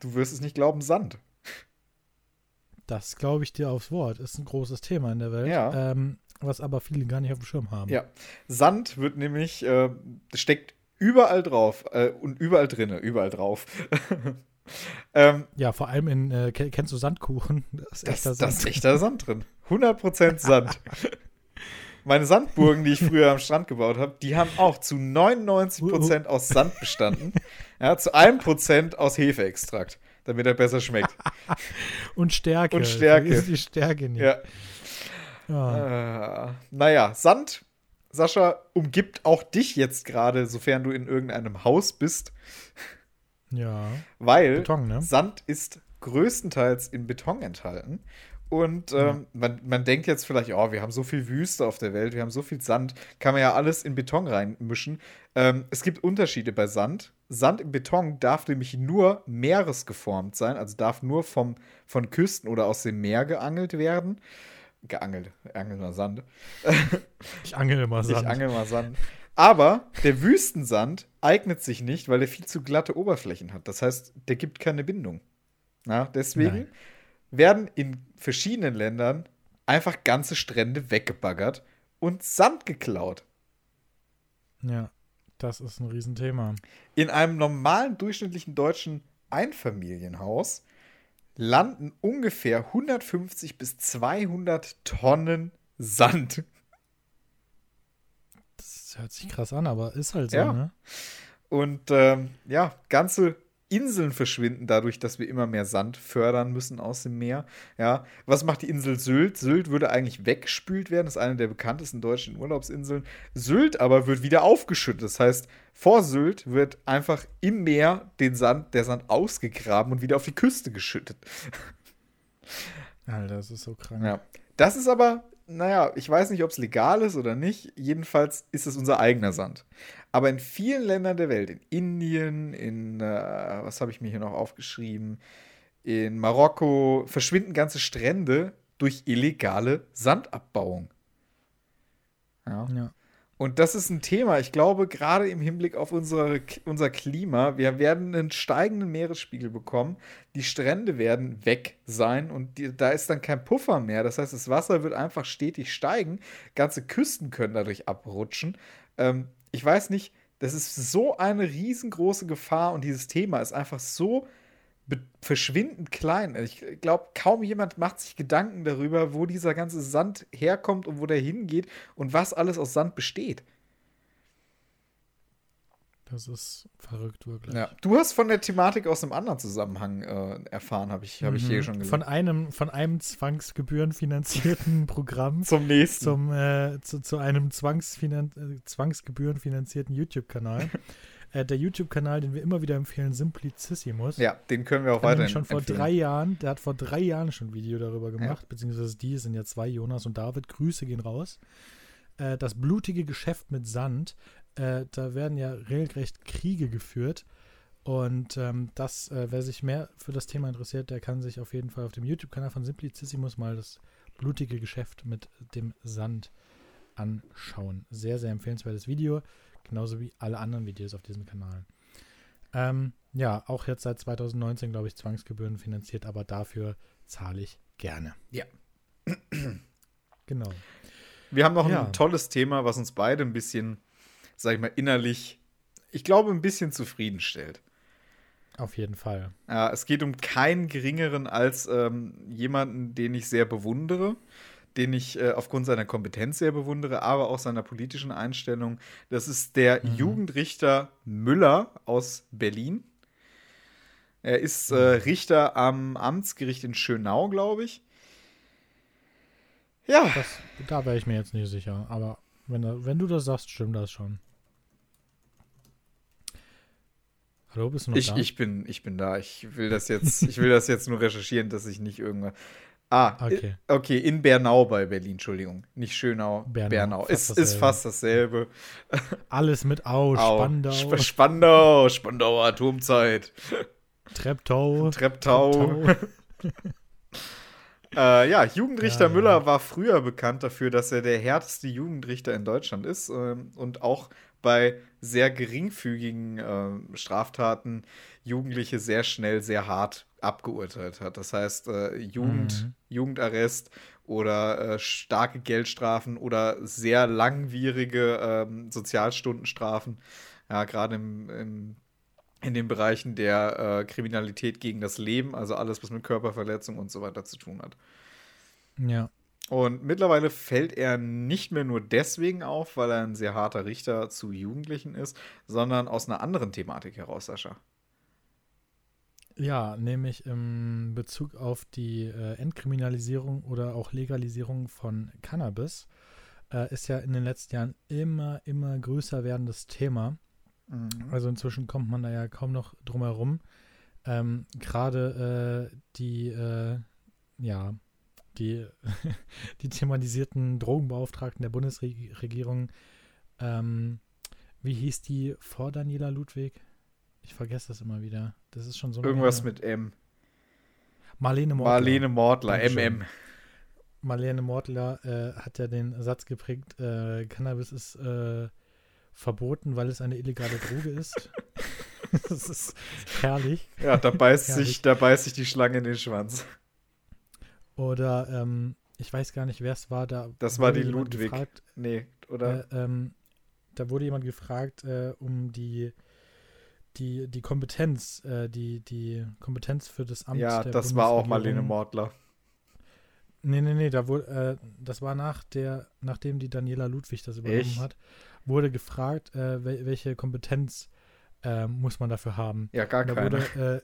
Speaker 2: du wirst es nicht glauben, Sand.
Speaker 1: Das glaube ich dir aufs Wort. Ist ein großes Thema in der Welt.
Speaker 2: Ja.
Speaker 1: Ähm, was aber viele gar nicht auf dem Schirm haben.
Speaker 2: Ja. Sand wird nämlich, äh, steckt überall drauf äh, und überall drinne, überall drauf. [laughs] ähm,
Speaker 1: Ja, vor allem in, äh, ke- kennst du Sandkuchen? Das ist
Speaker 2: Das,
Speaker 1: echter
Speaker 2: das
Speaker 1: Sand.
Speaker 2: ist echter Sand drin. 100% Sand. [laughs] Meine Sandburgen, die ich früher am Strand gebaut habe, die haben auch zu 99% aus Sand bestanden. Ja, zu 1% aus Hefeextrakt, damit er besser schmeckt. [laughs]
Speaker 1: Und Stärke.
Speaker 2: Und Stärke.
Speaker 1: Vergiss die Stärke nicht.
Speaker 2: Ja.
Speaker 1: Ja.
Speaker 2: Äh, naja, Sand, Sascha, umgibt auch dich jetzt gerade, sofern du in irgendeinem Haus bist,
Speaker 1: ja.
Speaker 2: weil
Speaker 1: Beton, ne?
Speaker 2: Sand ist größtenteils in Beton enthalten. Und ähm, man, man denkt jetzt vielleicht, oh, wir haben so viel Wüste auf der Welt, wir haben so viel Sand, kann man ja alles in Beton reinmischen. Ähm, es gibt Unterschiede bei Sand. Sand im Beton darf nämlich nur meeresgeformt sein, also darf nur vom, von Küsten oder aus dem Meer geangelt werden. Geangelt, angel mal Sand. [laughs]
Speaker 1: Ich angel immer Sand.
Speaker 2: Ich angel mal Sand. Aber der Wüstensand eignet sich nicht, weil er viel zu glatte Oberflächen hat. Das heißt, der gibt keine Bindung. Na, deswegen
Speaker 1: Nein.
Speaker 2: werden in verschiedenen Ländern einfach ganze Strände weggebaggert und Sand geklaut.
Speaker 1: ja, das ist ein Riesenthema.
Speaker 2: In einem normalen durchschnittlichen deutschen Einfamilienhaus landen ungefähr 150 bis 200 Tonnen Sand.
Speaker 1: Das hört sich krass an, aber ist halt so,
Speaker 2: Ja.
Speaker 1: ne?
Speaker 2: Und ähm, ja, ganze Inseln verschwinden dadurch, dass wir immer mehr Sand fördern müssen aus dem Meer. Ja, was macht die Insel Sylt? Sylt würde eigentlich weggespült werden, das ist eine der bekanntesten deutschen Urlaubsinseln. Sylt aber wird wieder aufgeschüttet. Das heißt, vor Sylt wird einfach im Meer den Sand, der Sand ausgegraben und wieder auf die Küste geschüttet. [laughs]
Speaker 1: Alter, das ist so krank.
Speaker 2: Ja. Das ist aber, naja, ich weiß nicht, ob es legal ist oder nicht. Jedenfalls ist es unser eigener Sand. Aber in vielen Ländern der Welt, in Indien, in, äh, was habe ich mir hier noch aufgeschrieben, in Marokko, verschwinden ganze Strände durch illegale Sandabbauung. Ja.
Speaker 1: Ja.
Speaker 2: Und das ist ein Thema, ich glaube, gerade im Hinblick auf unsere, unser Klima. Wir werden einen steigenden Meeresspiegel bekommen. Die Strände werden weg sein und die, da ist dann kein Puffer mehr. Das heißt, das Wasser wird einfach stetig steigen. Ganze Küsten können dadurch abrutschen. Ähm, ich weiß nicht, das ist so eine riesengroße Gefahr und dieses Thema ist einfach so verschwindend klein. Ich glaube, kaum jemand macht sich Gedanken darüber, wo dieser ganze Sand herkommt und wo der hingeht und was alles aus Sand besteht.
Speaker 1: Das ist verrückt, wirklich.
Speaker 2: Ja. Du hast von der Thematik aus einem anderen Zusammenhang äh, erfahren, habe ich, hab ich hier
Speaker 1: Mhm.
Speaker 2: schon gesehen.
Speaker 1: Von einem, von einem zwangsgebührenfinanzierten [laughs] Programm
Speaker 2: Zum nächsten.
Speaker 1: zum, äh, zu, zu einem Zwangsfinan äh, zwangsgebührenfinanzierten YouTube-Kanal. [laughs] äh, der YouTube-Kanal, den wir immer wieder empfehlen, Simplicissimus.
Speaker 2: ja, den können wir auch
Speaker 1: Der hat
Speaker 2: weiter
Speaker 1: nämlich schon vor drei Jahren, der hat vor drei Jahren schon ein Video darüber gemacht, beziehungsweise die sind ja zwei, Jonas und David. Grüße gehen raus. Äh, das blutige Geschäft mit Sand. Äh, da werden ja regelrecht Kriege geführt. Und ähm, das, äh, wer sich mehr für das Thema interessiert, der kann sich auf jeden Fall auf dem YouTube-Kanal von Simplicissimus mal das blutige Geschäft mit dem Sand anschauen. Sehr, sehr empfehlenswertes Video, genauso wie alle anderen Videos auf diesem Kanal. Ähm, ja, auch jetzt seit 2019, glaube ich, Zwangsgebühren finanziert, aber dafür zahle ich gerne.
Speaker 2: Ja.
Speaker 1: Genau.
Speaker 2: Wir haben noch
Speaker 1: Ja.
Speaker 2: ein tolles Thema, was uns beide ein bisschen, sag ich mal, innerlich, ich glaube, ein bisschen zufriedenstellt.
Speaker 1: Auf jeden Fall.
Speaker 2: Ja, es geht um keinen geringeren als ähm, jemanden, den ich sehr bewundere, den ich äh, aufgrund seiner Kompetenz sehr bewundere, aber auch seiner politischen Einstellung. Das ist der
Speaker 1: Mhm.
Speaker 2: Jugendrichter Müller aus Berlin. Er ist äh, Richter am Amtsgericht in Schönau, glaube ich. Ja,
Speaker 1: Das, da wäre ich mir jetzt nicht sicher, aber wenn, wenn du das sagst, stimmt das schon. Hallo, bist du noch
Speaker 2: ich,
Speaker 1: da?
Speaker 2: ich, bin, ich bin da. Ich will das jetzt, ich will das jetzt nur recherchieren, dass ich nicht irgendwann. Ah,
Speaker 1: Okay.
Speaker 2: okay, in Bernau bei Berlin, Entschuldigung. Nicht Schönau,
Speaker 1: Bernau,
Speaker 2: Bernau.
Speaker 1: fast
Speaker 2: ist
Speaker 1: dasselbe.
Speaker 2: fast dasselbe.
Speaker 1: Alles mit Au,
Speaker 2: Au,
Speaker 1: Spandau,
Speaker 2: Sp Spandau, Spandauer Atomzeit,
Speaker 1: Treptow.
Speaker 2: Treptow. [laughs] Äh, ja, Jugendrichter
Speaker 1: Ja, ja.
Speaker 2: Müller war früher bekannt dafür, dass er der härteste Jugendrichter in Deutschland ist ähm, und auch bei sehr geringfügigen ähm, Straftaten Jugendliche sehr schnell, sehr hart abgeurteilt hat. Das heißt, äh, Jugend,
Speaker 1: Mhm.
Speaker 2: Jugendarrest oder äh, starke Geldstrafen oder sehr langwierige ähm, Sozialstundenstrafen. Ja, gerade im, im in den Bereichen der äh, Kriminalität gegen das Leben, also alles, was mit Körperverletzung und so weiter zu tun hat.
Speaker 1: Ja.
Speaker 2: Und mittlerweile fällt er nicht mehr nur deswegen auf, weil er ein sehr harter Richter zu Jugendlichen ist, sondern aus einer anderen Thematik heraus, Sascha.
Speaker 1: Ja, nämlich im Bezug auf die äh, Entkriminalisierung oder auch Legalisierung von Cannabis äh, ist ja in den letzten Jahren immer, immer größer werdendes Thema. Also inzwischen kommt man da ja kaum noch drum herum. Ähm, Gerade äh, die, äh, ja, die, [laughs] die thematisierten Drogenbeauftragten der Bundesregierung, ähm, wie hieß die vor Daniela Ludwig? Ich vergesse das immer wieder. Das ist schon so.
Speaker 2: Irgendwas
Speaker 1: lange-
Speaker 2: mit M.
Speaker 1: Marlene Mortler.
Speaker 2: Marlene Mortler. MM.
Speaker 1: Marlene Mortler äh, hat ja den Satz geprägt, äh, Cannabis ist äh, verboten, weil es eine illegale Droge ist. [laughs] das ist herrlich.
Speaker 2: Ja, da beißt,
Speaker 1: Herrlich.
Speaker 2: sich, da beißt sich die Schlange in den Schwanz.
Speaker 1: Oder ähm, ich weiß gar nicht, wer es war. Da
Speaker 2: Das war
Speaker 1: wurde
Speaker 2: die
Speaker 1: jemand
Speaker 2: Ludwig.
Speaker 1: Gefragt,
Speaker 2: Nee, oder?
Speaker 1: äh, ähm, da wurde jemand gefragt, äh, um die die, die Kompetenz, äh, die, die Kompetenz für das
Speaker 2: Amt. Ja, das war auch Marlene Mortler.
Speaker 1: Nee, nee, nee, da wurde, äh, das war nach der, nachdem die Daniela Ludwig das übernommen Echt? hat, wurde gefragt, äh, welche Kompetenz äh, muss man dafür haben.
Speaker 2: Ja, gar keine.
Speaker 1: Wurde,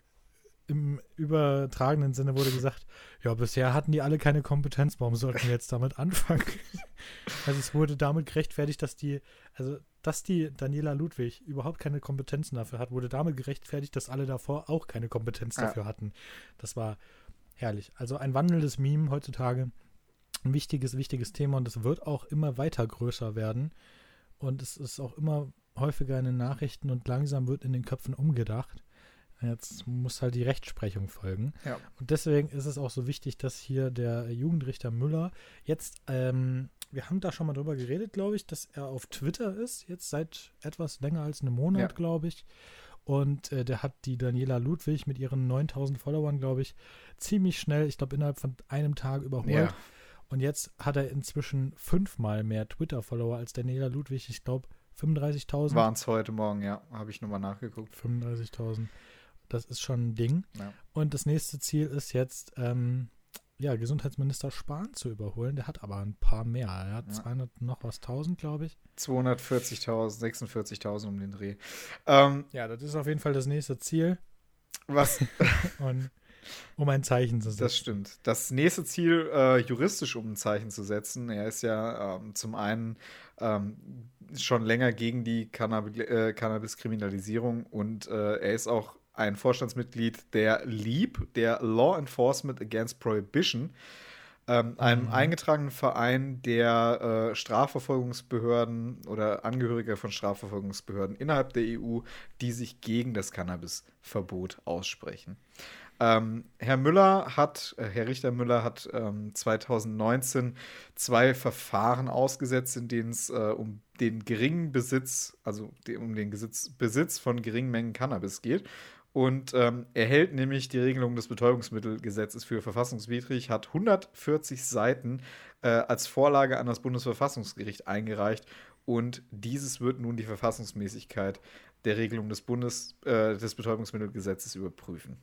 Speaker 1: im übertragenen Sinne wurde gesagt, ja, bisher hatten die alle keine Kompetenz, warum sollten wir jetzt damit anfangen? [laughs] also es wurde damit gerechtfertigt, dass die, also dass die Daniela Ludwig überhaupt keine Kompetenzen dafür hat, wurde damit gerechtfertigt, dass alle davor auch keine Kompetenz dafür ja. hatten. Das war herrlich. Also ein wandelndes Meme heutzutage. Ein wichtiges, wichtiges Thema und es wird auch immer weiter größer werden. Und es ist auch immer häufiger in den Nachrichten und langsam wird in den Köpfen umgedacht. Jetzt muss halt die Rechtsprechung folgen.
Speaker 2: Ja.
Speaker 1: Und deswegen ist es auch so wichtig, dass hier der Jugendrichter Müller jetzt, ähm, wir haben da schon mal drüber geredet, glaube ich, dass er auf Twitter ist, jetzt seit etwas länger als einem Monat, ja. glaube ich. Und äh, der hat die Daniela Ludwig mit ihren 9000 Followern, glaube ich, ziemlich schnell, ich glaube innerhalb von einem Tag überholt. Ja. Und jetzt hat er inzwischen fünfmal mehr Twitter-Follower als Daniela Ludwig. Ich glaube 35.000.
Speaker 2: Waren es heute Morgen, ja. Habe ich nochmal nachgeguckt.
Speaker 1: 35.000. Das ist schon ein Ding.
Speaker 2: Ja.
Speaker 1: Und das nächste Ziel ist jetzt, ähm, ja, Gesundheitsminister Spahn zu überholen. Der hat aber ein paar mehr. Er hat ja. 200 noch was 1000, glaube ich.
Speaker 2: 240.000, 46.000 um den Dreh. Ähm,
Speaker 1: ja, das ist auf jeden Fall das nächste Ziel.
Speaker 2: Was? [laughs]
Speaker 1: Und, um ein Zeichen zu setzen.
Speaker 2: Das stimmt. Das nächste Ziel, äh, juristisch um ein Zeichen zu setzen, er ist ja ähm, zum einen ähm, schon länger gegen die Cannab äh, Cannabis-Kriminalisierung und äh, er ist auch ein Vorstandsmitglied der LEAP, der Law Enforcement Against Prohibition, ähm, einem mhm. eingetragenen Verein, der äh, Strafverfolgungsbehörden oder Angehörige von Strafverfolgungsbehörden innerhalb der EU, die sich gegen das Cannabisverbot aussprechen. Ähm, Herr Müller hat, äh, Herr Richter Müller hat ähm, 2019 zwei Verfahren ausgesetzt, in denen es äh, um den geringen Besitz, also de, um den Besitz, Besitz von geringen Mengen Cannabis geht und ähm, er hält nämlich die Regelung des Betäubungsmittelgesetzes für verfassungswidrig, hat 140 Seiten äh, als Vorlage an das Bundesverfassungsgericht eingereicht und dieses wird nun die Verfassungsmäßigkeit der Regelung des Bundes äh, des Betäubungsmittelgesetzes überprüfen.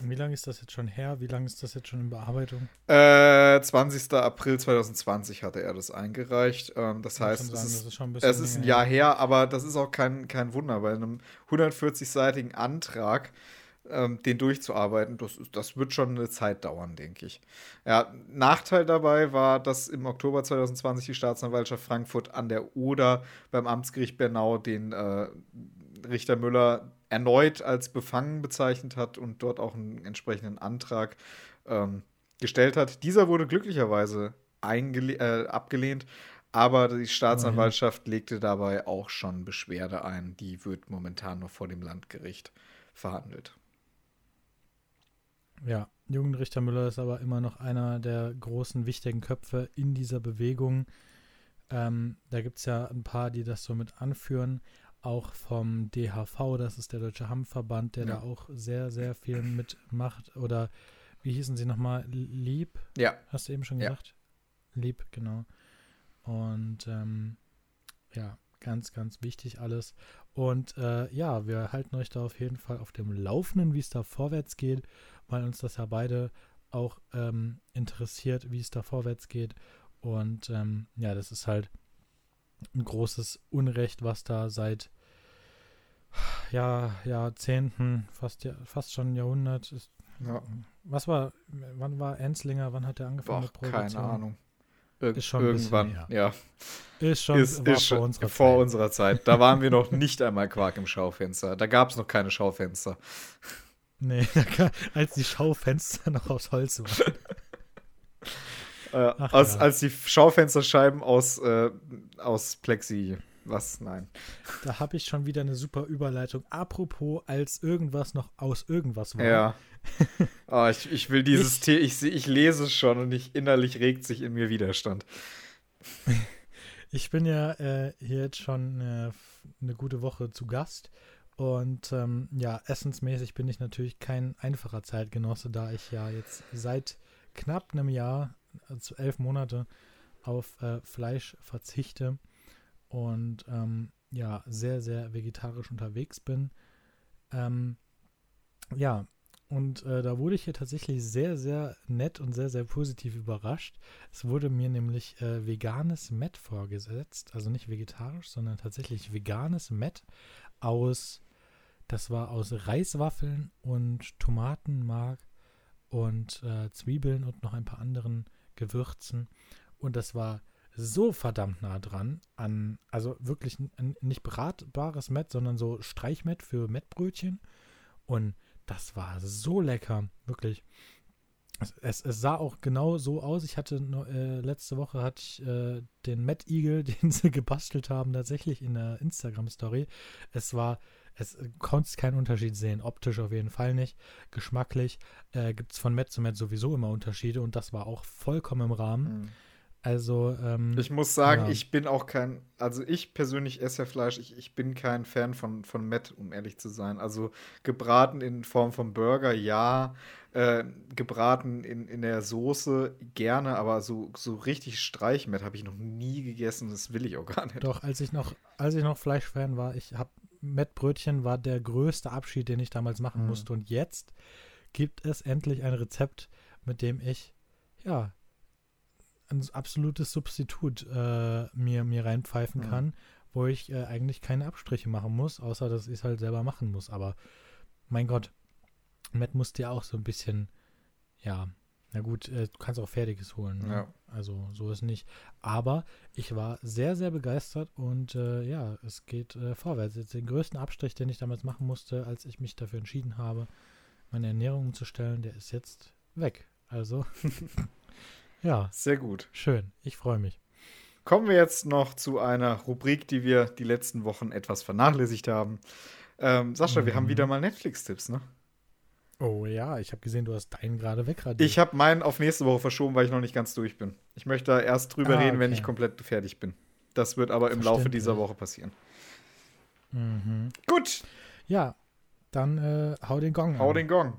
Speaker 1: Wie lange ist das jetzt schon her? Wie lange ist das jetzt schon in Bearbeitung?
Speaker 2: Äh, 20. April 2020 hatte er das eingereicht. Ähm, das heißt, sagen, es, ist, ein, es ist ein Jahr her, aber das ist auch kein, kein Wunder. Bei einem 140-seitigen Antrag, ähm, den durchzuarbeiten, das, das wird schon eine Zeit dauern, denke ich. Ja, Nachteil dabei war, dass im Oktober 2020 die Staatsanwaltschaft Frankfurt an der Oder beim Amtsgericht Bernau den äh, Richter Müller erneut als befangen bezeichnet hat und dort auch einen entsprechenden Antrag ähm, gestellt hat. Dieser wurde glücklicherweise äh, abgelehnt, aber die Staatsanwaltschaft mhm. legte dabei auch schon Beschwerde ein. Die wird momentan noch vor dem Landgericht verhandelt.
Speaker 1: Ja, Jugendrichter Müller ist aber immer noch einer der großen, wichtigen Köpfe in dieser Bewegung. Ähm, da gibt es ja ein paar, die das so mit anführen auch vom DHV, das ist der Deutsche Hammverband, der ja. da auch sehr, sehr viel mitmacht. Oder wie hießen sie nochmal? Lieb?
Speaker 2: Ja.
Speaker 1: Hast du eben schon gesagt? Ja. Lieb, genau. Und ähm, ja, ganz, ganz wichtig alles. Und äh, ja, wir halten euch da auf jeden Fall auf dem Laufenden, wie es da vorwärts geht, weil uns das ja beide auch ähm, interessiert, wie es da vorwärts geht. Und ähm, ja, das ist halt ein großes Unrecht, was da seit ja, Jahrzehnten, fast, fast schon ein Jahrhundert ist.
Speaker 2: Ja.
Speaker 1: Was war, wann war Enslinger, wann hat er angefangen Boah,
Speaker 2: mit Prohibition? Keine Ahnung.
Speaker 1: Ir ist schon
Speaker 2: irgendwann, ja.
Speaker 1: Ist schon
Speaker 2: ist, ist vor, unserer, vor Zeit. unserer Zeit. Da waren wir noch [laughs] nicht einmal Quark im Schaufenster. Da gab es noch keine Schaufenster.
Speaker 1: Nee, [laughs] als die Schaufenster noch aus Holz waren.
Speaker 2: Äh, Ach, aus, ja. Als die Schaufensterscheiben aus, äh, aus Plexi. Was? Nein.
Speaker 1: Da habe ich schon wieder eine super Überleitung. Apropos, als irgendwas noch aus irgendwas war.
Speaker 2: Ja. oh, [laughs] ich, ich will dieses Tee, ich, ich lese es schon und ich innerlich regt sich in mir Widerstand. [laughs]
Speaker 1: ich bin ja äh, hier jetzt schon äh, eine gute Woche zu Gast. Und ähm, ja, essensmäßig bin ich natürlich kein einfacher Zeitgenosse, da ich ja jetzt seit knapp einem Jahr also elf Monate auf äh, Fleisch verzichte. Und ähm, ja sehr, sehr vegetarisch unterwegs bin. Ähm, ja, und äh, da wurde ich hier tatsächlich sehr, sehr nett und sehr, sehr positiv überrascht. Es wurde mir nämlich äh, veganes Met vorgesetzt. Also nicht vegetarisch, sondern tatsächlich veganes Met aus, das war aus Reiswaffeln und Tomatenmark und äh, Zwiebeln und noch ein paar anderen Gewürzen. Und das war so verdammt nah dran an, also wirklich nicht bratbares Met, sondern so Streichmett für Mettbrötchen. Und das war so lecker, wirklich. Es, es, es, sah auch genau so aus. Ich hatte äh, letzte Woche hatte ich äh, den Matt Eagle, [laughs] den sie gebastelt haben, tatsächlich in der Instagram-Story. Es war, es konnte keinen Unterschied sehen. Optisch auf jeden Fall nicht. Geschmacklich äh, gibt es von Matt zu Matt sowieso immer Unterschiede und das war auch vollkommen im Rahmen. Mhm. Also, ähm,
Speaker 2: ich muss sagen, ja. ich bin auch kein, also ich persönlich esse ja Fleisch, ich, ich bin kein Fan von, von Met, um ehrlich zu sein. Also gebraten in Form von Burger, ja. Äh, gebraten in, in der Soße gerne, aber so, so richtig Streichmett habe ich noch nie gegessen, das will ich auch gar nicht.
Speaker 1: Doch, als ich noch, als ich noch Fleischfan war, ich habe Mettbrötchen war der größte Abschied, den ich damals machen mhm. musste. Und jetzt gibt es endlich ein Rezept, mit dem ich ja ein absolutes Substitut äh, mir, mir reinpfeifen mhm. kann, wo ich äh, eigentlich keine Abstriche machen muss, außer dass ich es halt selber machen muss. Aber mein Gott, Matt muss dir auch so ein bisschen, ja, na gut, äh, du kannst auch Fertiges holen. Ne? Ja. Also so ist nicht. Aber ich war sehr, sehr begeistert und äh, ja, es geht äh, vorwärts. Jetzt den größten Abstrich, den ich damals machen musste, als ich mich dafür entschieden habe, meine Ernährung umzustellen, der ist jetzt weg. Also [laughs] Ja.
Speaker 2: Sehr gut.
Speaker 1: Schön. Ich freue mich.
Speaker 2: Kommen wir jetzt noch zu einer Rubrik, die wir die letzten Wochen etwas vernachlässigt haben. Ähm, Sascha, mhm. wir haben mhm. wieder mal Netflix-Tipps, ne?
Speaker 1: Oh ja, ich habe gesehen, du hast deinen gerade wegradiert.
Speaker 2: Ich habe meinen auf nächste Woche verschoben, weil ich noch nicht ganz durch bin. Ich möchte da erst drüber ah, reden, okay. wenn ich komplett fertig bin. Das wird aber im Laufe dieser Woche passieren.
Speaker 1: Mhm.
Speaker 2: Gut.
Speaker 1: Ja, dann äh, hau den Gong
Speaker 2: Hau an. den Gong.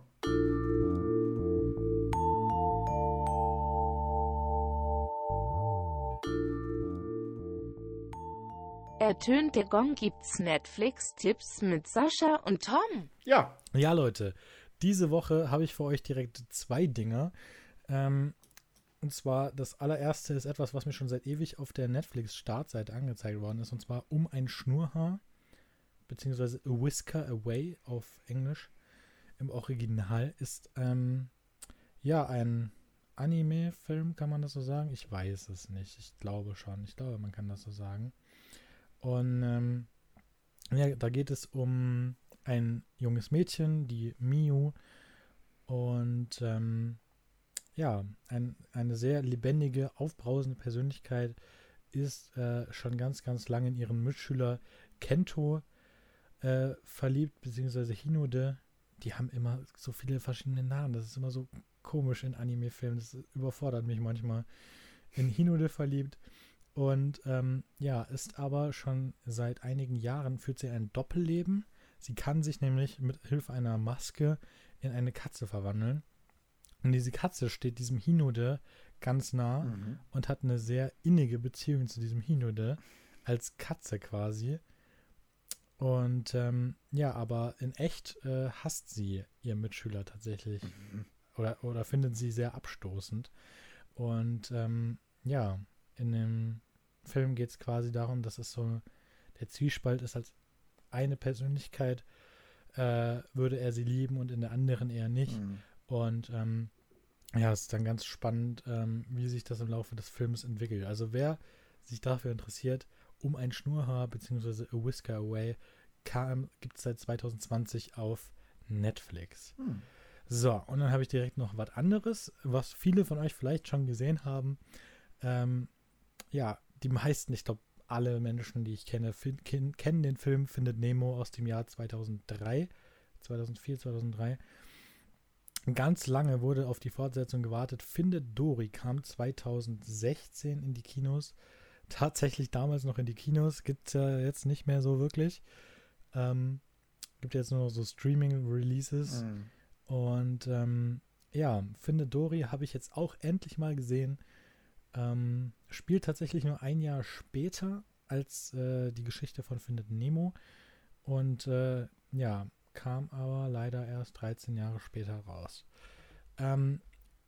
Speaker 3: ertönt der Gong gibt's Netflix-Tipps mit Sascha und Tom.
Speaker 2: Ja.
Speaker 1: Ja, Leute. Diese Woche habe ich für euch direkt zwei Dinge. Ähm, und zwar, das allererste ist etwas, was mir schon seit ewig auf der Netflix-Startseite angezeigt worden ist. Und zwar um ein Schnurhaar, beziehungsweise A Whisker Away auf Englisch. Im Original ist, ähm, ja, ein Anime-Film, kann man das so sagen? Ich weiß es nicht. Ich glaube schon. Ich glaube, man kann das so sagen. Und ähm, ja, da geht es um ein junges Mädchen, die Miu. Und ähm, ja, ein, eine sehr lebendige, aufbrausende Persönlichkeit ist äh, schon ganz, ganz lange in ihren Mitschüler Kento äh, verliebt, beziehungsweise Hinode. Die haben immer so viele verschiedene Namen. Das ist immer so komisch in Anime-Filmen. Das überfordert mich manchmal. In Hinode verliebt. Und ähm, ja, ist aber schon seit einigen Jahren führt sie ein Doppelleben. Sie kann sich nämlich mit Hilfe einer Maske in eine Katze verwandeln. Und diese Katze steht diesem Hinode ganz nah mhm. und hat eine sehr innige Beziehung zu diesem Hinode als Katze quasi. Und ähm, ja, aber in echt äh, hasst sie ihr Mitschüler tatsächlich. Mhm. Oder, oder findet sie sehr abstoßend. Und ähm, ja, in dem Film geht es quasi darum, dass es so der Zwiespalt ist, als eine Persönlichkeit äh, würde er sie lieben und in der anderen eher nicht. Mhm. Und ähm, ja, es ist dann ganz spannend, ähm, wie sich das im Laufe des Films entwickelt. Also wer sich dafür interessiert, um ein Schnurhaar bzw. A Whisker Away gibt es seit 2020 auf Netflix. Mhm. So, und dann habe ich direkt noch was anderes, was viele von euch vielleicht schon gesehen haben. Ähm, ja, die meisten, ich glaube, alle Menschen, die ich kenne, kennen den Film Findet Nemo aus dem Jahr 2003, 2004, 2003. Ganz lange wurde auf die Fortsetzung gewartet. Findet Dory kam 2016 in die Kinos. Tatsächlich damals noch in die Kinos. Gibt es ja jetzt nicht mehr so wirklich. Ähm, gibt jetzt nur noch so Streaming-Releases. Mhm. Und ähm, ja, Findet Dory habe ich jetzt auch endlich mal gesehen. Ähm, spielt tatsächlich nur ein Jahr später als äh, die Geschichte von Findet Nemo. Und äh, ja, kam aber leider erst 13 Jahre später raus. Ähm,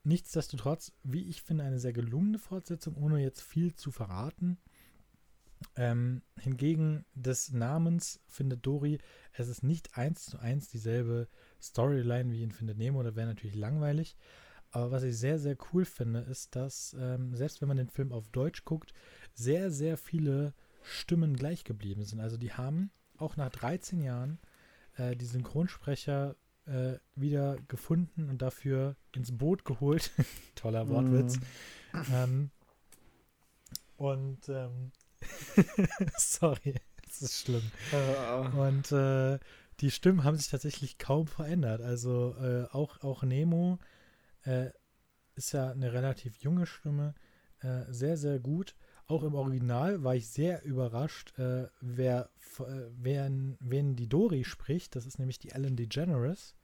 Speaker 1: nichtsdestotrotz, wie ich finde, eine sehr gelungene Fortsetzung, ohne jetzt viel zu verraten. Ähm, hingegen des Namens findet Dory, es ist nicht eins zu eins dieselbe Storyline wie in Findet Nemo, da wäre natürlich langweilig. Aber was ich sehr, sehr cool finde, ist, dass ähm, selbst wenn man den Film auf Deutsch guckt, sehr, sehr viele Stimmen gleich geblieben sind. Also die haben auch nach 13 Jahren äh, die Synchronsprecher äh, wieder gefunden und dafür ins Boot geholt. [laughs] Toller Wortwitz. Mm. Ähm, und ähm, [laughs] sorry, das ist schlimm. Und äh, die Stimmen haben sich tatsächlich kaum verändert. Also äh, auch, auch Nemo äh, ist ja eine relativ junge Stimme, äh, sehr, sehr gut. Auch im Original war ich sehr überrascht, äh, wer, äh, wer, wen die Dory spricht. Das ist nämlich die Ellen DeGeneres,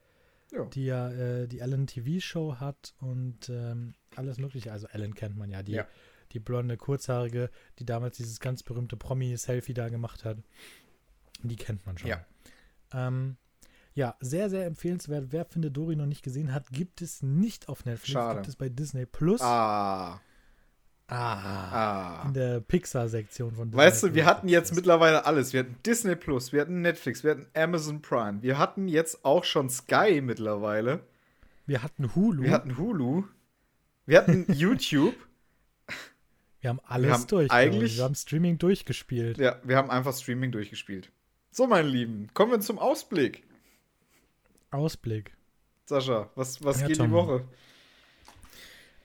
Speaker 1: ja. die ja äh, die Ellen TV-Show hat und ähm, alles Mögliche. Also Ellen kennt man ja, die, ja. die blonde, kurzhaarige, die damals dieses ganz berühmte Promi-Selfie da gemacht hat. Die kennt man schon. Ja. Ähm, ja, sehr, sehr empfehlenswert. Wer Finde Dory noch nicht gesehen hat, gibt es nicht auf Netflix. Schade. Gibt es bei Disney Plus.
Speaker 2: Ah.
Speaker 1: Ah, ah. In der Pixar-Sektion von
Speaker 2: Disney Weißt du, wir hatten jetzt mittlerweile alles. Wir hatten Disney Plus, wir hatten Netflix, wir hatten Amazon Prime, wir hatten jetzt auch schon Sky mittlerweile.
Speaker 1: Wir hatten Hulu.
Speaker 2: Wir hatten Hulu. Wir hatten [laughs] YouTube.
Speaker 1: Wir haben alles wir haben durch. Eigentlich, wir haben Streaming durchgespielt.
Speaker 2: Ja, wir haben einfach Streaming durchgespielt. So, meine Lieben, kommen wir zum Ausblick.
Speaker 1: Ausblick.
Speaker 2: Sascha, was, was ja, geht Tom. die Woche?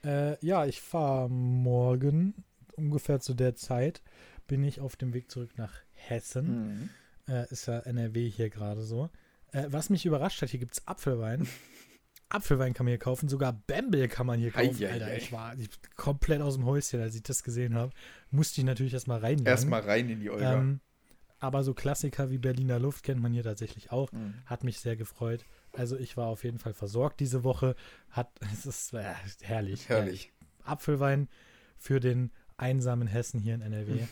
Speaker 1: Äh, ja, ich fahre morgen ungefähr zu der Zeit bin ich auf dem Weg zurück nach Hessen. Mhm. Äh, ist ja NRW hier gerade so. Äh, was mich überrascht hat, hier gibt es Apfelwein. [laughs] Apfelwein kann man hier kaufen, sogar Bamble kann man hier kaufen. Ei, Alter, ei. ich war ich, komplett aus dem Häuschen, als ich das gesehen habe. Musste ich natürlich erstmal rein.
Speaker 2: Erstmal rein in die Olga. Ähm,
Speaker 1: aber so Klassiker wie Berliner Luft kennt man hier tatsächlich auch. Mhm. Hat mich sehr gefreut. Also ich war auf jeden Fall versorgt diese Woche. Hat, [laughs] es ist äh, herrlich.
Speaker 2: Herrlich.
Speaker 1: Apfelwein für den einsamen Hessen hier in NRW.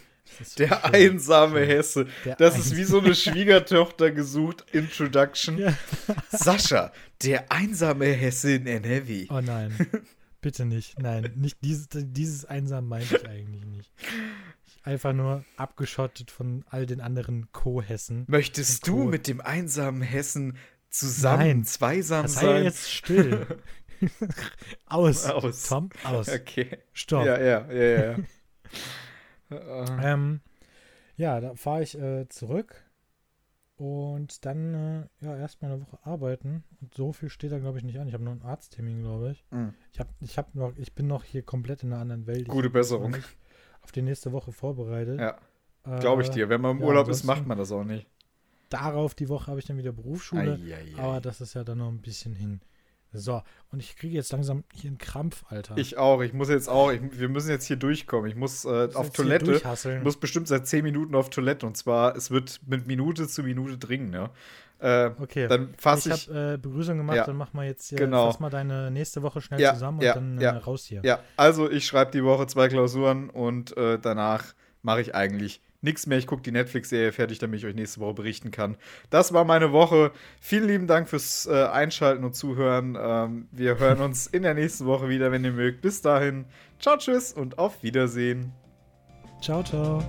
Speaker 2: Der schön. einsame Hesse. Der das ist wie so eine [laughs] Schwiegertochter gesucht. Introduction. Ja. Sascha, der einsame Hesse in NRW.
Speaker 1: Oh nein. [laughs] Bitte nicht. Nein, nicht dieses, dieses einsam meinte ich eigentlich nicht. Einfach nur abgeschottet von all den anderen Co-Hessen.
Speaker 2: Möchtest du mit dem einsamen Hessen zusammen, Nein, zweisam
Speaker 1: sei sein. jetzt still. [laughs] aus.
Speaker 2: Aus.
Speaker 1: Tom, aus.
Speaker 2: Okay.
Speaker 1: Stopp.
Speaker 2: Ja, ja, ja, ja. [laughs]
Speaker 1: ähm, ja, da fahre ich äh, zurück und dann äh, ja erstmal eine Woche arbeiten. Und so viel steht da glaube ich nicht an. Ich habe noch einen Arzttermin, glaube ich. Mhm. Ich habe, ich habe noch, ich bin noch hier komplett in einer anderen Welt.
Speaker 2: Gute
Speaker 1: ich
Speaker 2: Besserung.
Speaker 1: Auf die nächste Woche vorbereitet.
Speaker 2: Ja. Äh, glaube ich dir. Wenn man im ja, Urlaub ist, macht man das auch nicht
Speaker 1: darauf die Woche habe ich dann wieder Berufsschule. Ei, ei, ei. Aber das ist ja dann noch ein bisschen hin. So, und ich kriege jetzt langsam hier einen Krampf, Alter.
Speaker 2: Ich auch. Ich muss jetzt auch. Ich, wir müssen jetzt hier durchkommen. Ich muss äh, auf Toilette. Ich muss bestimmt seit 10 Minuten auf Toilette. Und zwar, es wird mit Minute zu Minute dringen, ne? Äh,
Speaker 1: okay.
Speaker 2: Dann fasse ich.
Speaker 1: Ich habe äh, Begrüßung gemacht,
Speaker 2: ja.
Speaker 1: dann mach mal jetzt hier,
Speaker 2: genau.
Speaker 1: fass mal deine nächste Woche schnell
Speaker 2: ja,
Speaker 1: zusammen und dann
Speaker 2: ja,
Speaker 1: äh, raus hier.
Speaker 2: Ja, also ich schreibe die Woche zwei Klausuren und äh, danach mache ich eigentlich nichts mehr. Ich gucke die Netflix-Serie fertig, damit ich euch nächste Woche berichten kann. Das war meine Woche. Vielen lieben Dank fürs äh, Einschalten und Zuhören. Ähm, wir hören [laughs] uns in der nächsten Woche wieder, wenn ihr mögt. Bis dahin, ciao, tschüss und auf Wiedersehen.
Speaker 1: Ciao, ciao.